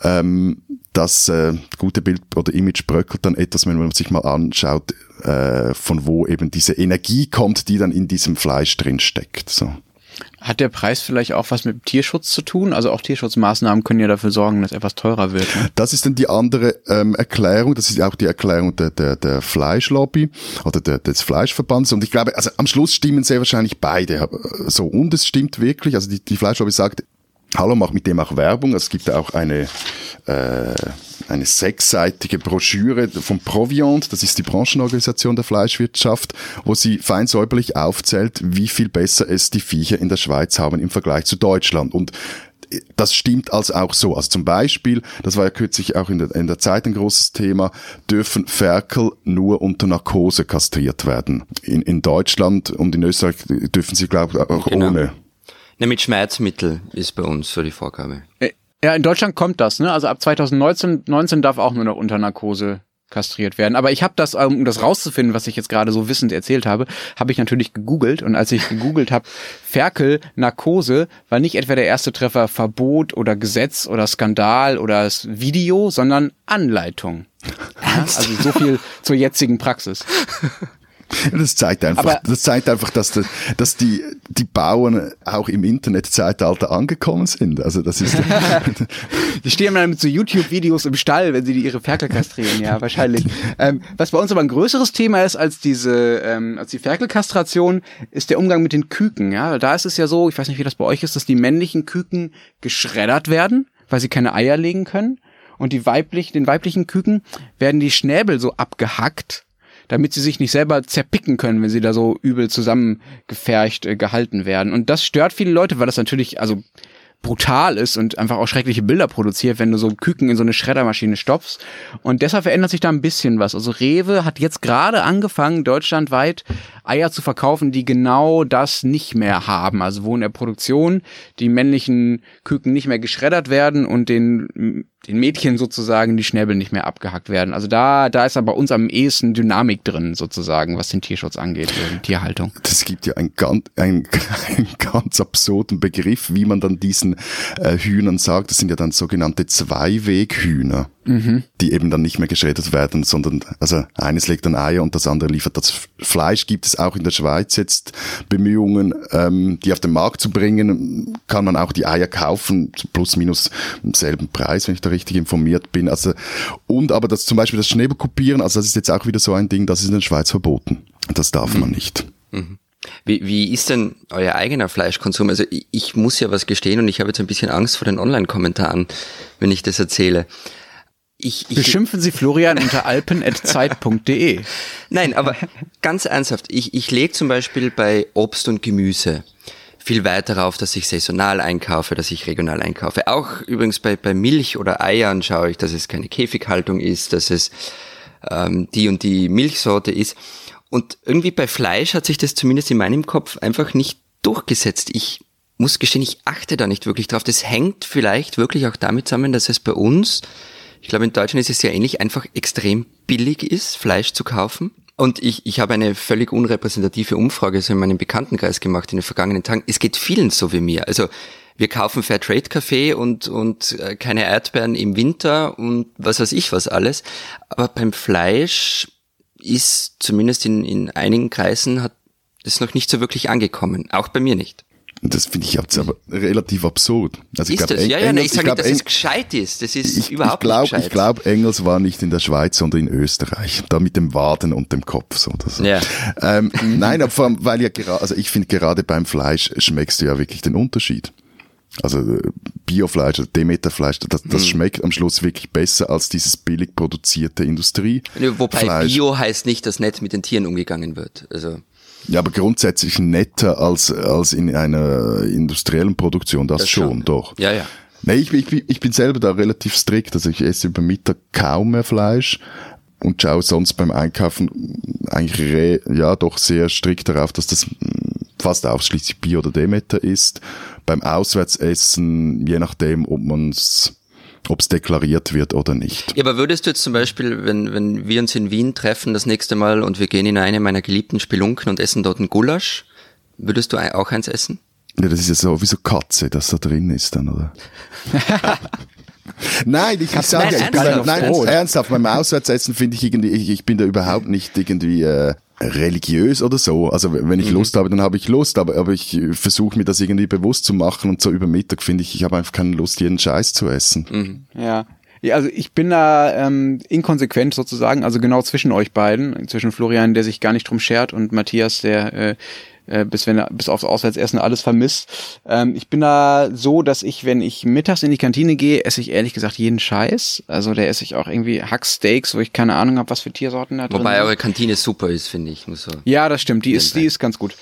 ähm, das äh, gute Bild oder Image bröckelt dann etwas, wenn man sich mal anschaut, äh, von wo eben diese Energie kommt, die dann in diesem Fleisch drin steckt. So. Hat der Preis vielleicht auch was mit Tierschutz zu tun? Also auch Tierschutzmaßnahmen können ja dafür sorgen, dass etwas teurer wird. Ne? Das ist dann die andere ähm, Erklärung. Das ist auch die Erklärung der, der, der Fleischlobby oder der, des Fleischverbands. Und ich glaube, also am Schluss stimmen sehr wahrscheinlich beide. So und es stimmt wirklich. Also die, die Fleischlobby sagt, Hallo macht mit dem auch Werbung. Es gibt auch eine, äh, eine sechsseitige Broschüre vom Proviant, das ist die Branchenorganisation der Fleischwirtschaft, wo sie fein säuberlich aufzählt, wie viel besser es die Viecher in der Schweiz haben im Vergleich zu Deutschland. Und das stimmt also auch so. Also zum Beispiel, das war ja kürzlich auch in der, in der Zeit ein großes Thema, dürfen Ferkel nur unter Narkose kastriert werden. In, in Deutschland und in Österreich dürfen sie, glaube ich, auch genau. ohne. Ne, mit Schmerzmittel ist bei uns so die Vorgabe. Äh, ja, in Deutschland kommt das, ne? Also ab 2019 19 darf auch nur noch unter Narkose kastriert werden. Aber ich habe das, ähm, um das rauszufinden, was ich jetzt gerade so wissend erzählt habe, habe ich natürlich gegoogelt. Und als ich gegoogelt habe, Ferkel, Narkose, war nicht etwa der erste Treffer Verbot oder Gesetz oder Skandal oder das Video, sondern Anleitung. Ja, also so viel zur jetzigen Praxis. [laughs] [laughs] Das zeigt einfach, Aber das zeigt einfach, dass, die, dass die, die Bauern auch im Internetzeitalter angekommen sind. Also das ist. [laughs] [laughs] die stehen dann mit so YouTube-Videos im Stall, wenn sie ihre Ferkel kastrieren, ja, wahrscheinlich. Ähm, was bei uns aber ein größeres Thema ist als diese, ähm, als die Ferkelkastration, ist der Umgang mit den Küken, ja. Da ist es ja so, ich weiß nicht, wie das bei euch ist, dass die männlichen Küken geschreddert werden, weil sie keine Eier legen können. Und die weiblich, den weiblichen Küken werden die Schnäbel so abgehackt damit sie sich nicht selber zerpicken können, wenn sie da so übel zusammengefercht äh, gehalten werden. Und das stört viele Leute, weil das natürlich, also brutal ist und einfach auch schreckliche Bilder produziert, wenn du so Küken in so eine Schreddermaschine stopfst. Und deshalb verändert sich da ein bisschen was. Also Rewe hat jetzt gerade angefangen, deutschlandweit Eier zu verkaufen, die genau das nicht mehr haben. Also wo in der Produktion die männlichen Küken nicht mehr geschreddert werden und den den Mädchen sozusagen die Schnäbel nicht mehr abgehackt werden. Also da, da ist aber uns am ehesten Dynamik drin, sozusagen, was den Tierschutz angeht, die Tierhaltung. Das gibt ja einen ganz, einen, [laughs] einen ganz absurden Begriff, wie man dann diesen äh, Hühnern sagt. Das sind ja dann sogenannte Zweiweghühner mhm. die eben dann nicht mehr geschreddert werden, sondern also eines legt dann Eier und das andere liefert das Fleisch. Gibt es auch in der Schweiz jetzt Bemühungen, ähm, die auf den Markt zu bringen? Kann man auch die Eier kaufen, plus minus im selben Preis, wenn ich da richtig informiert bin. Also und aber das zum Beispiel das Schnäbelkopieren, also das ist jetzt auch wieder so ein Ding, das ist in der Schweiz verboten. Das darf mhm. man nicht. Mhm. Wie, wie ist denn euer eigener Fleischkonsum? Also ich, ich muss ja was gestehen und ich habe jetzt ein bisschen Angst vor den Online-Kommentaren, wenn ich das erzähle. Ich, ich, Beschimpfen Sie Florian unter alpen.zeit.de. [laughs] Nein, aber ganz ernsthaft, ich, ich lege zum Beispiel bei Obst und Gemüse viel weiter darauf, dass ich saisonal einkaufe, dass ich regional einkaufe. Auch übrigens bei, bei Milch oder Eiern schaue ich, dass es keine Käfighaltung ist, dass es ähm, die und die Milchsorte ist. Und irgendwie bei Fleisch hat sich das zumindest in meinem Kopf einfach nicht durchgesetzt. Ich muss gestehen, ich achte da nicht wirklich drauf. Das hängt vielleicht wirklich auch damit zusammen, dass es bei uns, ich glaube in Deutschland ist es ja ähnlich, einfach extrem billig ist, Fleisch zu kaufen. Und ich, ich habe eine völlig unrepräsentative Umfrage so in meinem Bekanntenkreis gemacht in den vergangenen Tagen. Es geht vielen so wie mir. Also wir kaufen Fairtrade Kaffee und, und äh, keine Erdbeeren im Winter und was weiß ich was alles. Aber beim Fleisch ist zumindest in, in einigen Kreisen hat es noch nicht so wirklich angekommen. Auch bei mir nicht. Das finde ich jetzt aber relativ absurd. Also ich ist glaub, das? Ja, ja, Engels, ich sage nicht, dass es gescheit ist. Das ist ich, überhaupt ich glaub, nicht gescheit. Ich glaube, Engels war nicht in der Schweiz, sondern in Österreich. Da mit dem Waden und dem Kopf. So, oder so. Ja. Ähm, nein, aber vor allem, weil ja gerade, also ich finde gerade beim Fleisch schmeckst du ja wirklich den Unterschied. Also äh, Biofleisch, also Demeterfleisch, das, das hm. schmeckt am Schluss wirklich besser als dieses billig produzierte Industrie. Wobei Fleisch. Bio heißt nicht, dass nett mit den Tieren umgegangen wird. Also ja, aber grundsätzlich netter als, als in einer industriellen Produktion, das, das schon, schon, doch. Ja, ja. Nee, ich, ich, ich bin selber da relativ strikt, also ich esse über Mittag kaum mehr Fleisch und schaue sonst beim Einkaufen eigentlich re, ja doch sehr strikt darauf, dass das fast ausschließlich Bio oder Demeter ist. Beim Auswärtsessen, je nachdem, ob man's ob es deklariert wird oder nicht. Ja, aber würdest du jetzt zum Beispiel, wenn, wenn wir uns in Wien treffen das nächste Mal und wir gehen in eine meiner geliebten Spelunken und essen dort ein Gulasch, würdest du auch eins essen? Ja, das ist ja so wie so Katze, das da drin ist dann, oder? [laughs] Nein, ich, ich sage ja, ich bin, nein, ernsthaft, ernsthaft beim Auswärtsessen finde ich irgendwie, ich, ich bin da überhaupt nicht irgendwie äh, religiös oder so. Also wenn ich mhm. Lust habe, dann habe ich Lust, aber, aber ich versuche mir das irgendwie bewusst zu machen und so über Mittag finde ich, ich habe einfach keine Lust, jeden Scheiß zu essen. Mhm. Ja. Ja, also ich bin da ähm, inkonsequent sozusagen, also genau zwischen euch beiden, zwischen Florian, der sich gar nicht drum schert, und Matthias, der äh, äh, bis wenn bis aufs Auswärtsessen alles vermisst. Ähm, ich bin da so, dass ich, wenn ich mittags in die Kantine gehe, esse ich ehrlich gesagt jeden Scheiß. Also da esse ich auch irgendwie Hacksteaks, wo ich keine Ahnung habe, was für Tiersorten da drin Wobei eure Kantine super ist, finde ich. Muss so ja, das stimmt. Die ist, die ist ganz gut.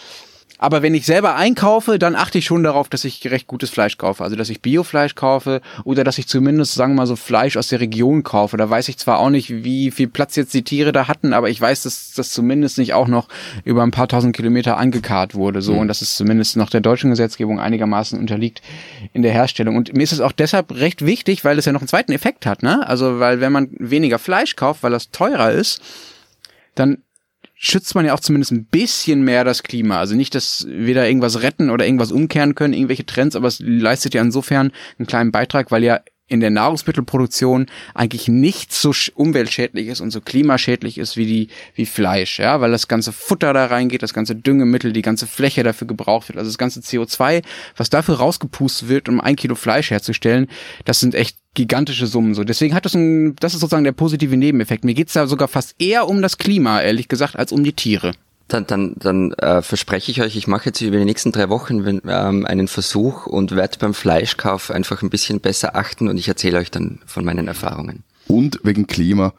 Aber wenn ich selber einkaufe, dann achte ich schon darauf, dass ich recht gutes Fleisch kaufe. Also, dass ich Biofleisch kaufe oder dass ich zumindest, sagen wir mal, so Fleisch aus der Region kaufe. Da weiß ich zwar auch nicht, wie viel Platz jetzt die Tiere da hatten, aber ich weiß, dass das zumindest nicht auch noch über ein paar tausend Kilometer angekarrt wurde, so. Mhm. Und dass es zumindest noch der deutschen Gesetzgebung einigermaßen unterliegt in der Herstellung. Und mir ist es auch deshalb recht wichtig, weil es ja noch einen zweiten Effekt hat, ne? Also, weil wenn man weniger Fleisch kauft, weil das teurer ist, dann schützt man ja auch zumindest ein bisschen mehr das Klima. Also nicht, dass wir da irgendwas retten oder irgendwas umkehren können, irgendwelche Trends, aber es leistet ja insofern einen kleinen Beitrag, weil ja in der Nahrungsmittelproduktion eigentlich nicht so umweltschädlich ist und so klimaschädlich ist wie die wie Fleisch, ja, weil das ganze Futter da reingeht, das ganze Düngemittel, die ganze Fläche dafür gebraucht wird, also das ganze CO2, was dafür rausgepustet wird, um ein Kilo Fleisch herzustellen, das sind echt gigantische Summen so. Deswegen hat das ein, das ist sozusagen der positive Nebeneffekt. Mir geht's da sogar fast eher um das Klima, ehrlich gesagt, als um die Tiere dann, dann, dann äh, verspreche ich euch, ich mache jetzt über die nächsten drei Wochen wenn, ähm, einen Versuch und werde beim Fleischkauf einfach ein bisschen besser achten und ich erzähle euch dann von meinen Erfahrungen. Und wegen Klima,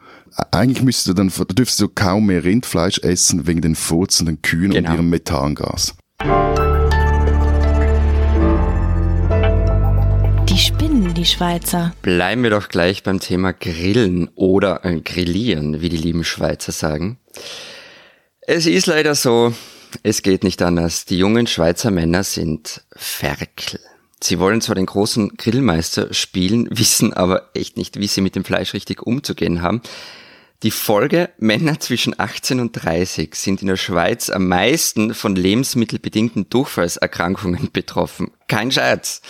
eigentlich müsstest du dann, da dürftest du kaum mehr Rindfleisch essen wegen den furzenden Kühen genau. und ihrem Methangas. Die spinnen, die Schweizer. Bleiben wir doch gleich beim Thema Grillen oder äh, Grillieren, wie die lieben Schweizer sagen. Es ist leider so, es geht nicht anders. Die jungen Schweizer Männer sind Ferkel. Sie wollen zwar den großen Grillmeister spielen, [laughs] wissen aber echt nicht, wie sie mit dem Fleisch richtig umzugehen haben. Die Folge, Männer zwischen 18 und 30 sind in der Schweiz am meisten von lebensmittelbedingten Durchfallserkrankungen [laughs] betroffen. Kein Scherz.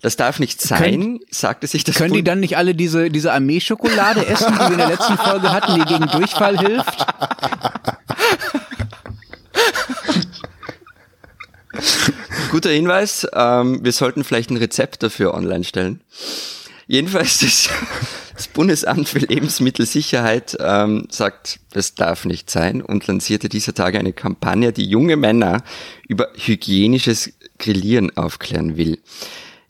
Das darf nicht sein, können, sagte sich das. Können die dann nicht alle diese, diese Armeeschokolade essen, die wir in der letzten Folge hatten, die gegen Durchfall hilft? [laughs] Guter Hinweis. Ähm, wir sollten vielleicht ein Rezept dafür online stellen. Jedenfalls das, das Bundesamt für Lebensmittelsicherheit ähm, sagt, das darf nicht sein und lanzierte dieser Tage eine Kampagne, die junge Männer über hygienisches Grillieren aufklären will.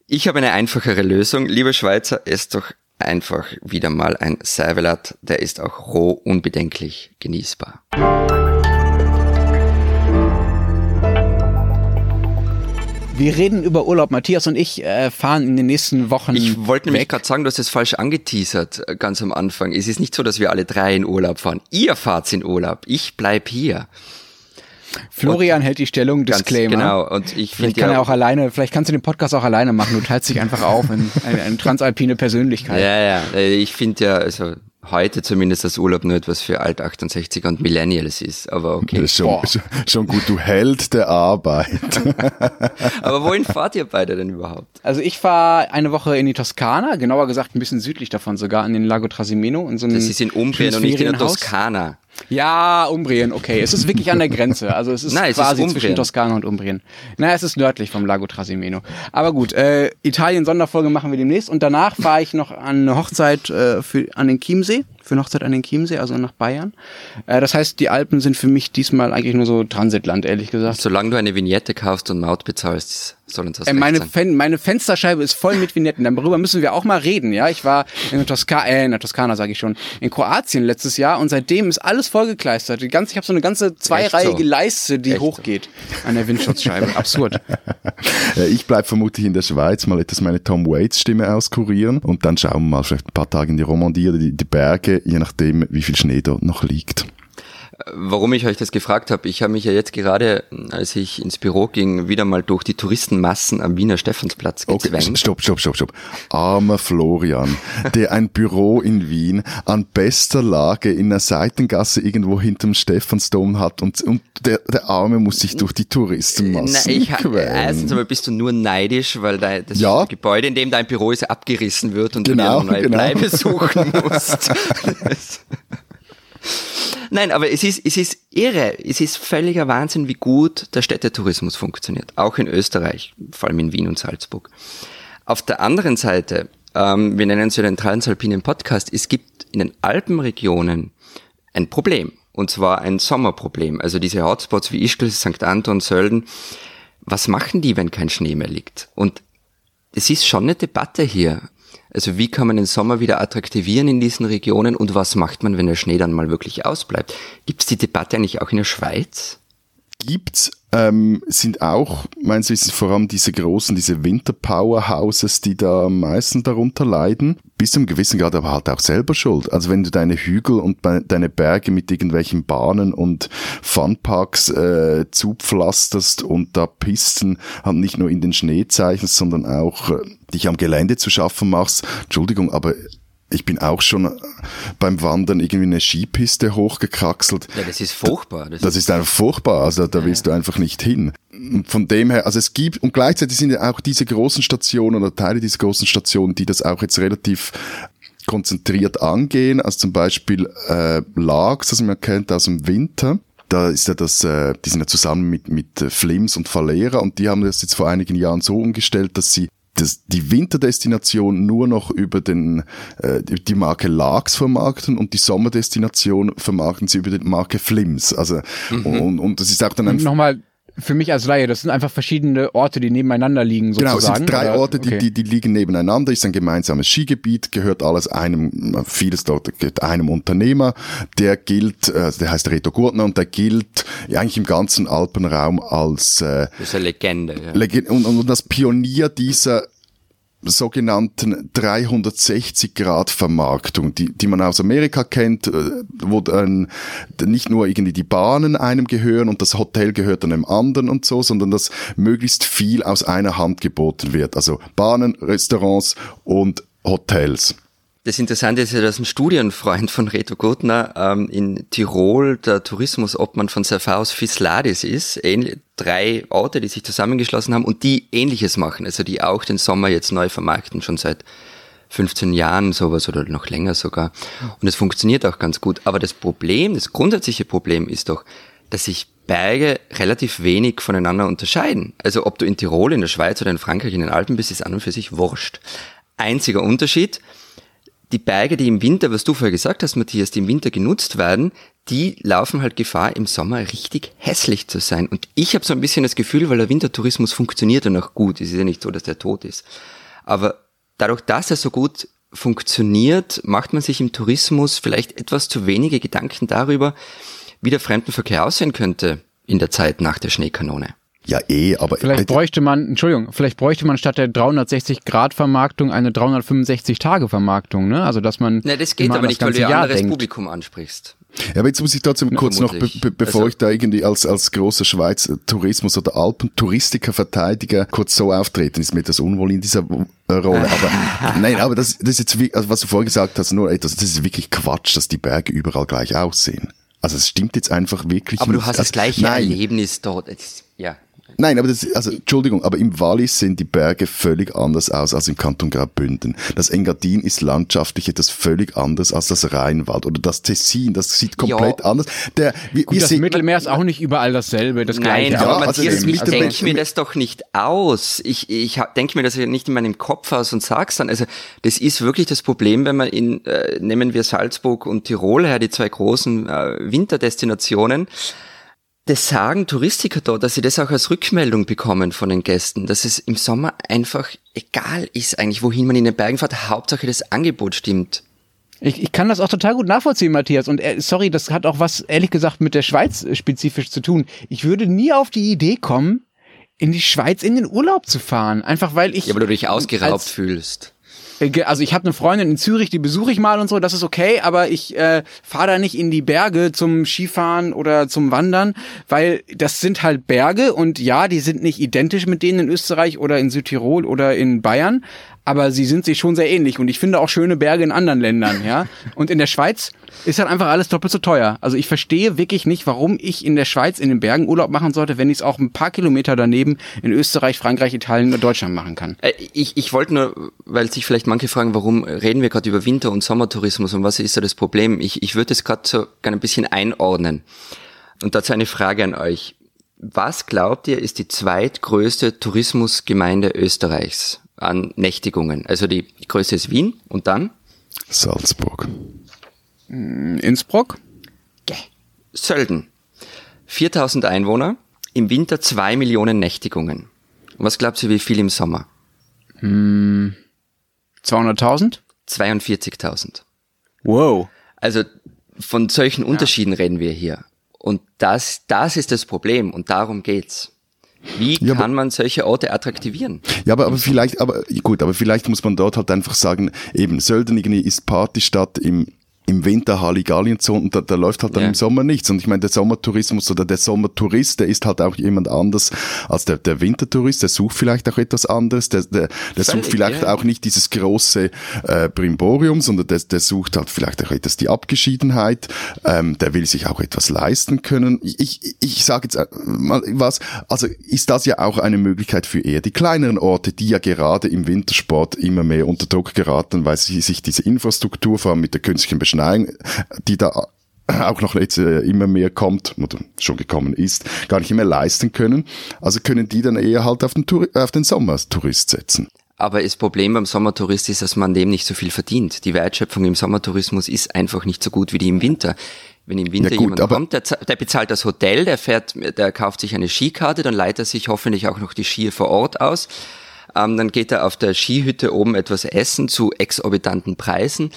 Ich habe eine einfachere Lösung. Lieber Schweizer, esst doch einfach wieder mal ein Servelat. Der ist auch roh unbedenklich genießbar. Wir reden über Urlaub. Matthias und ich äh, fahren in den nächsten Wochen. Ich wollte nämlich gerade sagen, du hast es falsch angeteasert, äh, ganz am Anfang. Es ist nicht so, dass wir alle drei in Urlaub fahren. Ihr fahrt in Urlaub. Ich bleib hier. Florian und hält die Stellung, Disclaimer. Genau, und ich Vielleicht kann ja, er auch alleine, vielleicht kannst du den Podcast auch alleine machen. Du teilst dich einfach auf in [laughs] eine, eine transalpine Persönlichkeit. Ja, ja. Äh, ich finde ja, also heute zumindest das Urlaub nur etwas für Alt 68 und Millennials ist, aber okay. Das ist schon, schon, schon, gut, du Held der Arbeit. [laughs] aber wohin fahrt ihr beide denn überhaupt? Also ich fahre eine Woche in die Toskana, genauer gesagt ein bisschen südlich davon sogar, in den Lago Trasimeno. In so das ist in Umbrien und nicht in der Toskana. Ja, Umbrien, okay. Es ist wirklich an der Grenze. Also es ist Nein, quasi es ist zwischen Toskana und Umbrien. Naja, es ist nördlich vom Lago Trasimeno. Aber gut, äh, Italien-Sonderfolge machen wir demnächst. Und danach fahre ich noch an eine Hochzeit äh, für, an den Chiemsee für eine Hochzeit an den Chiemsee, also nach Bayern. Äh, das heißt, die Alpen sind für mich diesmal eigentlich nur so Transitland, ehrlich gesagt. Solange du eine Vignette kaufst und Maut bezahlst, soll uns das äh, meine, Fen meine Fensterscheibe ist voll mit Vignetten. Darüber müssen wir auch mal reden, ja. Ich war in der Toskana, äh, in der Toskana sage ich schon, in Kroatien letztes Jahr und seitdem ist alles vollgekleistert. Die ganze, ich habe so eine ganze zweireihige so? Leiste, die Echt hochgeht so? an der Windschutzscheibe. Absurd. [laughs] ich bleib vermutlich in der Schweiz mal etwas meine Tom Waits Stimme auskurieren und dann schauen wir mal vielleicht ein paar Tage in die Romandie oder die, die Berge je nachdem, wie viel Schnee dort noch liegt. Warum ich euch das gefragt habe, ich habe mich ja jetzt gerade, als ich ins Büro ging, wieder mal durch die Touristenmassen am Wiener Stephansplatz gezwängt. Okay, stopp, stopp, stopp, stopp. Armer Florian, der ein Büro in Wien an bester Lage in einer Seitengasse irgendwo hinterm Stephansdom hat und, und der, der Arme muss sich durch die Touristenmassen Na, ich, quälen. Erstens einmal bist du nur neidisch, weil dein, das ja. Gebäude, in dem dein Büro ist, abgerissen wird und genau, du dir eine neue genau. Bleibe suchen [laughs] musst. Nein, aber es ist, es ist irre. Es ist völliger Wahnsinn, wie gut der Städtetourismus funktioniert. Auch in Österreich, vor allem in Wien und Salzburg. Auf der anderen Seite, ähm, wir nennen es ja den Transalpinen Podcast, es gibt in den Alpenregionen ein Problem. Und zwar ein Sommerproblem. Also diese Hotspots wie Ischgl, St. Anton, Sölden. Was machen die, wenn kein Schnee mehr liegt? Und es ist schon eine Debatte hier. Also wie kann man den Sommer wieder attraktivieren in diesen Regionen und was macht man, wenn der Schnee dann mal wirklich ausbleibt? Gibt es die Debatte eigentlich auch in der Schweiz? Gibt's ähm, sind auch meines Wissens vor allem diese großen, diese Winter-Powerhouses, die da am meisten darunter leiden. Bis zu einem gewissen Grad aber halt auch selber schuld. Also wenn du deine Hügel und deine Berge mit irgendwelchen Bahnen und Funparks äh, zupflasterst und da Pisten halt nicht nur in den Schnee zeichnest, sondern auch äh, dich am Gelände zu schaffen machst. Entschuldigung, aber ich bin auch schon beim Wandern irgendwie eine Skipiste hochgekraxelt. Ja, das ist furchtbar. Das, das ist, einfach furchtbar. Also da willst du einfach nicht hin. Von dem her, also es gibt, und gleichzeitig sind ja auch diese großen Stationen oder Teile dieser großen Stationen, die das auch jetzt relativ konzentriert angehen, also zum Beispiel äh, Lags, das man kennt aus dem Winter. Da ist ja das, äh, die sind ja zusammen mit, mit Flims und Valera und die haben das jetzt vor einigen Jahren so umgestellt, dass sie das, die Winterdestination nur noch über den, äh, die Marke Lags vermarkten und die Sommerdestination vermarkten sie über die Marke Flims. Also, mhm. und, und das ist auch dann ein... Nochmal, für mich als Laie, das sind einfach verschiedene Orte, die nebeneinander liegen, sozusagen. Genau, es sind drei Orte, die, okay. die, die liegen nebeneinander, ist ein gemeinsames Skigebiet, gehört alles einem, vieles dort gehört einem Unternehmer, der gilt, äh, der heißt Reto Gurtner und der gilt eigentlich im ganzen Alpenraum als äh, das ist eine Legende. Ja. Legende und, und, und das Pionier dieser sogenannten 360 Grad Vermarktung, die, die man aus Amerika kennt, äh, wo dann nicht nur irgendwie die Bahnen einem gehören und das Hotel gehört einem anderen und so, sondern dass möglichst viel aus einer Hand geboten wird. Also Bahnen, Restaurants und Hotels. Das Interessante ist ja, dass ein Studienfreund von Reto Gurtner ähm, in Tirol der Tourismusobmann von Serfaus Fisladis ist. Ähnlich, drei Orte, die sich zusammengeschlossen haben und die Ähnliches machen, also die auch den Sommer jetzt neu vermarkten, schon seit 15 Jahren sowas oder noch länger sogar. Und es funktioniert auch ganz gut. Aber das Problem, das grundsätzliche Problem ist doch, dass sich Berge relativ wenig voneinander unterscheiden. Also ob du in Tirol, in der Schweiz oder in Frankreich in den Alpen bist, ist an und für sich wurscht. Einziger Unterschied, die Berge, die im Winter, was du vorher gesagt hast, Matthias, die im Winter genutzt werden, die laufen halt Gefahr, im Sommer richtig hässlich zu sein. Und ich habe so ein bisschen das Gefühl, weil der Wintertourismus funktioniert ja noch gut, es ist ja nicht so, dass der tot ist. Aber dadurch, dass er so gut funktioniert, macht man sich im Tourismus vielleicht etwas zu wenige Gedanken darüber, wie der Fremdenverkehr aussehen könnte in der Zeit nach der Schneekanone. Ja, eh, aber. Vielleicht bräuchte man, Entschuldigung, vielleicht bräuchte man statt der 360-Grad-Vermarktung eine 365-Tage-Vermarktung, ne? Also, dass man. Ne, das geht aber nicht, weil du ja anderes denkt. Publikum ansprichst. Ja, aber jetzt muss ich trotzdem kurz Vermutlich. noch, be bevor also, ich da irgendwie als, als großer Schweizer Tourismus- oder Alpentouristiker-Verteidiger kurz so auftreten, ist mir das unwohl in dieser Rolle. Aber [laughs] nein, aber das, das ist jetzt, wie, also was du vorher gesagt hast, nur etwas, das ist wirklich Quatsch, dass die Berge überall gleich aussehen. Also es stimmt jetzt einfach wirklich Aber nicht. du hast also, das gleiche nein. Erlebnis dort. Ja, Nein, aber das, also, Entschuldigung, aber im Wallis sehen die Berge völlig anders aus als im Kanton Graubünden. Das Engadin ist landschaftlich etwas völlig anderes als das Rheinwald oder das Tessin, das sieht komplett ja. anders. Der, wir, Gut, wir das Mittelmeer ist auch nicht überall dasselbe, das Nein, gleiche. aber ja, Matthias, also, ich denke mir das doch nicht aus. Ich, ich denke mir das ja nicht in meinem Kopf aus und sag's dann. Also, das ist wirklich das Problem, wenn man in, äh, nehmen wir Salzburg und Tirol her, die zwei großen äh, Winterdestinationen, das sagen Touristiker da, dass sie das auch als Rückmeldung bekommen von den Gästen, dass es im Sommer einfach egal ist eigentlich, wohin man in den Bergen fährt. Hauptsache das Angebot stimmt. Ich, ich kann das auch total gut nachvollziehen, Matthias. Und äh, sorry, das hat auch was, ehrlich gesagt, mit der Schweiz äh, spezifisch zu tun. Ich würde nie auf die Idee kommen, in die Schweiz in den Urlaub zu fahren. Einfach weil ich. Ja, weil du dich ausgeraubt fühlst. Äh, also ich habe eine Freundin in Zürich, die besuche ich mal und so, das ist okay, aber ich äh, fahre da nicht in die Berge zum Skifahren oder zum Wandern, weil das sind halt Berge und ja, die sind nicht identisch mit denen in Österreich oder in Südtirol oder in Bayern, aber sie sind sich schon sehr ähnlich und ich finde auch schöne Berge in anderen Ländern, ja. [laughs] Und in der Schweiz ist halt einfach alles doppelt so teuer. Also ich verstehe wirklich nicht, warum ich in der Schweiz in den Bergen Urlaub machen sollte, wenn ich es auch ein paar Kilometer daneben in Österreich, Frankreich, Italien oder Deutschland machen kann. Äh, ich, ich wollte nur, weil sich vielleicht manche fragen, warum reden wir gerade über Winter- und Sommertourismus und was ist da das Problem? Ich, ich würde es gerade so gerne ein bisschen einordnen. Und dazu eine Frage an euch. Was glaubt ihr, ist die zweitgrößte Tourismusgemeinde Österreichs? An Nächtigungen. Also die, größte ist Wien und dann? Salzburg. Mm, Innsbruck? Gäh. Sölden. 4000 Einwohner, im Winter zwei Millionen Nächtigungen. was glaubst du, wie viel im Sommer? Hm, 200.000? 42.000. Wow. Also von solchen ja. Unterschieden reden wir hier. Und das, das ist das Problem und darum geht's. Wie ja, kann man solche Orte attraktivieren? Ja, aber, aber vielleicht, aber gut, aber vielleicht muss man dort halt einfach sagen, eben Sölden irgendwie ist Partystadt im im Winter Halligalli so und da, da läuft halt dann ja. im Sommer nichts. Und ich meine, der Sommertourismus oder der Sommertourist, der ist halt auch jemand anders als der, der Wintertourist, der sucht vielleicht auch etwas anderes, der, der, der sucht vielleicht ja. auch nicht dieses große äh, Brimborium, sondern der, der sucht halt vielleicht auch etwas die Abgeschiedenheit, ähm, der will sich auch etwas leisten können. Ich, ich, ich sage jetzt äh, mal was, also ist das ja auch eine Möglichkeit für eher die kleineren Orte, die ja gerade im Wintersport immer mehr unter Druck geraten, weil sie sich diese Infrastruktur, vor allem mit der künstlichen Beschneidung, Nein, die da auch noch jetzt äh, immer mehr kommt oder schon gekommen ist, gar nicht mehr leisten können. Also können die dann eher halt auf den, Tour auf den Sommertourist setzen. Aber das Problem beim Sommertourist ist, dass man dem nicht so viel verdient. Die Wertschöpfung im Sommertourismus ist einfach nicht so gut wie die im Winter. Wenn im Winter ja, gut, jemand kommt, der, der, bezahlt das Hotel, der fährt, der kauft sich eine Skikarte, dann leitet er sich hoffentlich auch noch die Skier vor Ort aus. Ähm, dann geht er auf der Skihütte oben etwas essen zu exorbitanten Preisen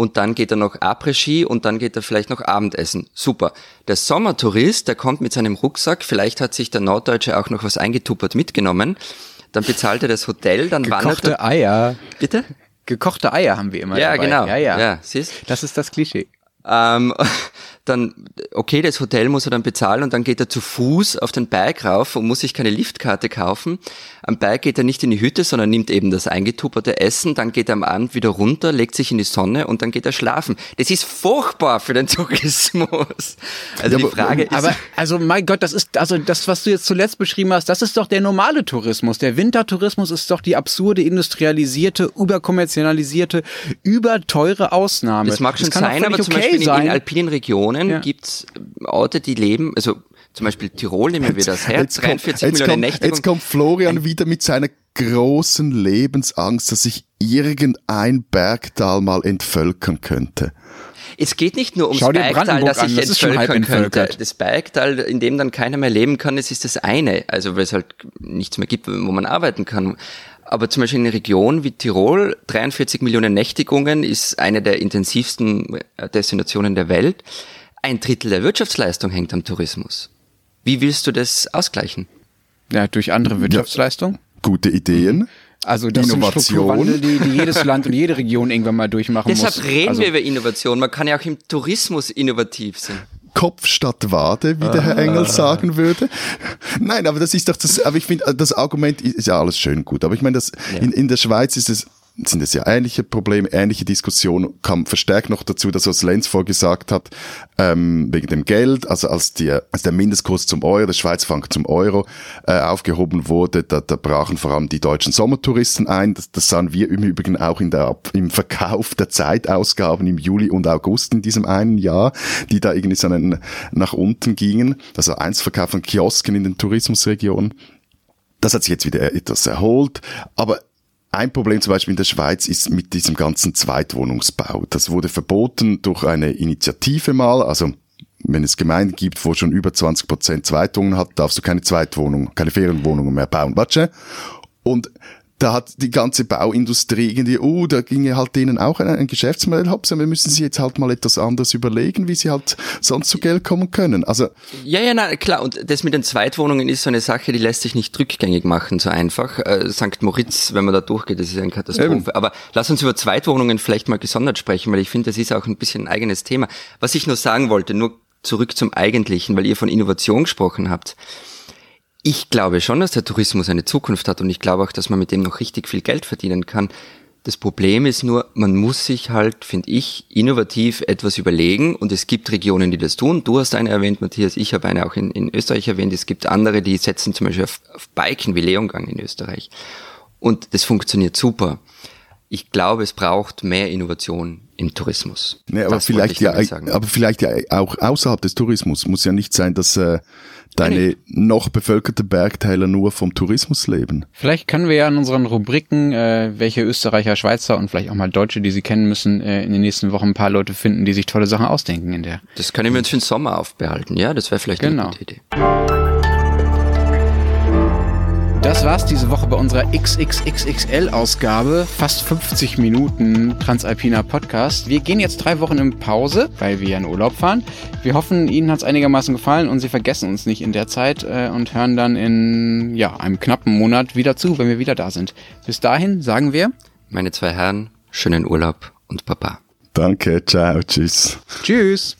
und dann geht er noch Après-Ski und dann geht er vielleicht noch Abendessen. Super. Der Sommertourist, der kommt mit seinem Rucksack, vielleicht hat sich der Norddeutsche auch noch was eingetuppert mitgenommen, dann bezahlt er das Hotel, dann Gekochte wandert er... Eier. Bitte? Gekochte Eier haben wir immer Ja, dabei. genau. Ja, ja. ja siehst? Das ist das Klischee. Ähm, dann, okay, das Hotel muss er dann bezahlen und dann geht er zu Fuß auf den Berg rauf und muss sich keine Liftkarte kaufen. Am Berg geht er nicht in die Hütte, sondern nimmt eben das eingetupperte Essen, dann geht er am Abend wieder runter, legt sich in die Sonne und dann geht er schlafen. Das ist furchtbar für den [laughs] Tourismus. Also die Frage aber, ist. Aber, also mein Gott, das ist, also das, was du jetzt zuletzt beschrieben hast, das ist doch der normale Tourismus. Der Wintertourismus ist doch die absurde, industrialisierte, überkommerzialisierte, überteure Ausnahme. Das mag schon das sein, aber zum okay Beispiel sein. in, in alpinen Regionen ja. gibt's Orte, die leben, also zum Beispiel Tirol nehmen wir das her, 43 kommt, Millionen kommt, Nächte. Jetzt kommt Florian wieder mit seiner großen Lebensangst, dass sich irgendein Bergtal mal entvölkern könnte. Es geht nicht nur ums Bergtal, Brandenburg das an, sich das entvölkern könnte. Das Bergtal, in dem dann keiner mehr leben kann, das ist das eine. Also weil es halt nichts mehr gibt, wo man arbeiten kann. Aber zum Beispiel in einer Region wie Tirol, 43 Millionen Nächtigungen, ist eine der intensivsten Destinationen der Welt. Ein Drittel der Wirtschaftsleistung hängt am Tourismus. Wie willst du das ausgleichen? Ja, durch andere Wirtschaftsleistung. Gute Ideen. Also das Innovation. sind die, die jedes Land und jede Region irgendwann mal durchmachen Deshalb muss. reden also, wir über Innovation. Man kann ja auch im Tourismus innovativ sein. Kopf statt Wade, wie der Herr Engel sagen würde. Nein, aber das ist doch das, aber ich finde, das Argument ist ja alles schön und gut. Aber ich meine, das, in, in der Schweiz ist es, sind es ja ähnliche Probleme, ähnliche Diskussionen, kam verstärkt noch dazu, dass was Lenz vorgesagt hat, ähm, wegen dem Geld, also als, die, als der Mindestkurs zum Euro, der Schweizer Franken zum Euro äh, aufgehoben wurde, da, da brachen vor allem die deutschen Sommertouristen ein. Das, das sahen wir im Übrigen auch in der, im Verkauf der Zeitausgaben im Juli und August in diesem einen Jahr, die da irgendwie so einen, nach unten gingen. Also Einzelverkauf von Kiosken in den Tourismusregionen. Das hat sich jetzt wieder etwas erholt, aber ein Problem zum Beispiel in der Schweiz ist mit diesem ganzen Zweitwohnungsbau. Das wurde verboten durch eine Initiative mal, also wenn es Gemeinden gibt, wo schon über 20 Prozent Zweitwohnungen hat, darfst du keine Zweitwohnung, keine Ferienwohnungen mehr bauen. Watsche? Und da hat die ganze Bauindustrie irgendwie, oh, da ginge halt denen auch ein, ein Geschäftsmodell hops, wir müssen sich jetzt halt mal etwas anderes überlegen, wie sie halt sonst zu Geld kommen können. Also, Ja, ja, na klar. Und das mit den Zweitwohnungen ist so eine Sache, die lässt sich nicht rückgängig machen, so einfach. Äh, St. Moritz, wenn man da durchgeht, das ist eine Katastrophe. Aber lass uns über Zweitwohnungen vielleicht mal gesondert sprechen, weil ich finde, das ist auch ein bisschen ein eigenes Thema. Was ich nur sagen wollte, nur zurück zum Eigentlichen, weil ihr von Innovation gesprochen habt. Ich glaube schon, dass der Tourismus eine Zukunft hat und ich glaube auch, dass man mit dem noch richtig viel Geld verdienen kann. Das Problem ist nur, man muss sich halt, finde ich, innovativ etwas überlegen und es gibt Regionen, die das tun. Du hast eine erwähnt, Matthias, ich habe eine auch in, in Österreich erwähnt. Es gibt andere, die setzen zum Beispiel auf, auf Biken wie Leongang in Österreich. Und das funktioniert super. Ich glaube, es braucht mehr Innovation im Tourismus. Nee, aber Das vielleicht ich ja, aber vielleicht ja auch außerhalb des Tourismus. Muss ja nicht sein, dass äh, deine noch bevölkerte Bergteile nur vom Tourismus leben. Vielleicht können wir ja in unseren Rubriken, äh, welche Österreicher, Schweizer und vielleicht auch mal Deutsche, die sie kennen müssen, äh, in den nächsten Wochen ein paar Leute finden, die sich tolle Sachen ausdenken in der. Das können wir uns für den Sommer aufbehalten. Ja, das wäre vielleicht Genau. eine gute Idee. Das war's diese Woche bei unserer XXXXL-Ausgabe. Fast 50 Minuten Transalpiner Podcast. Wir gehen jetzt drei Wochen in Pause, weil wir in Urlaub fahren. Wir hoffen, Ihnen hat's einigermaßen gefallen und Sie vergessen uns nicht in der Zeit äh, und hören dann in ja, einem knappen Monat wieder zu, wenn wir wieder da sind. Bis dahin sagen wir Meine zwei Herren, schönen Urlaub und Papa. Danke, ciao, tschüss. Tschüss.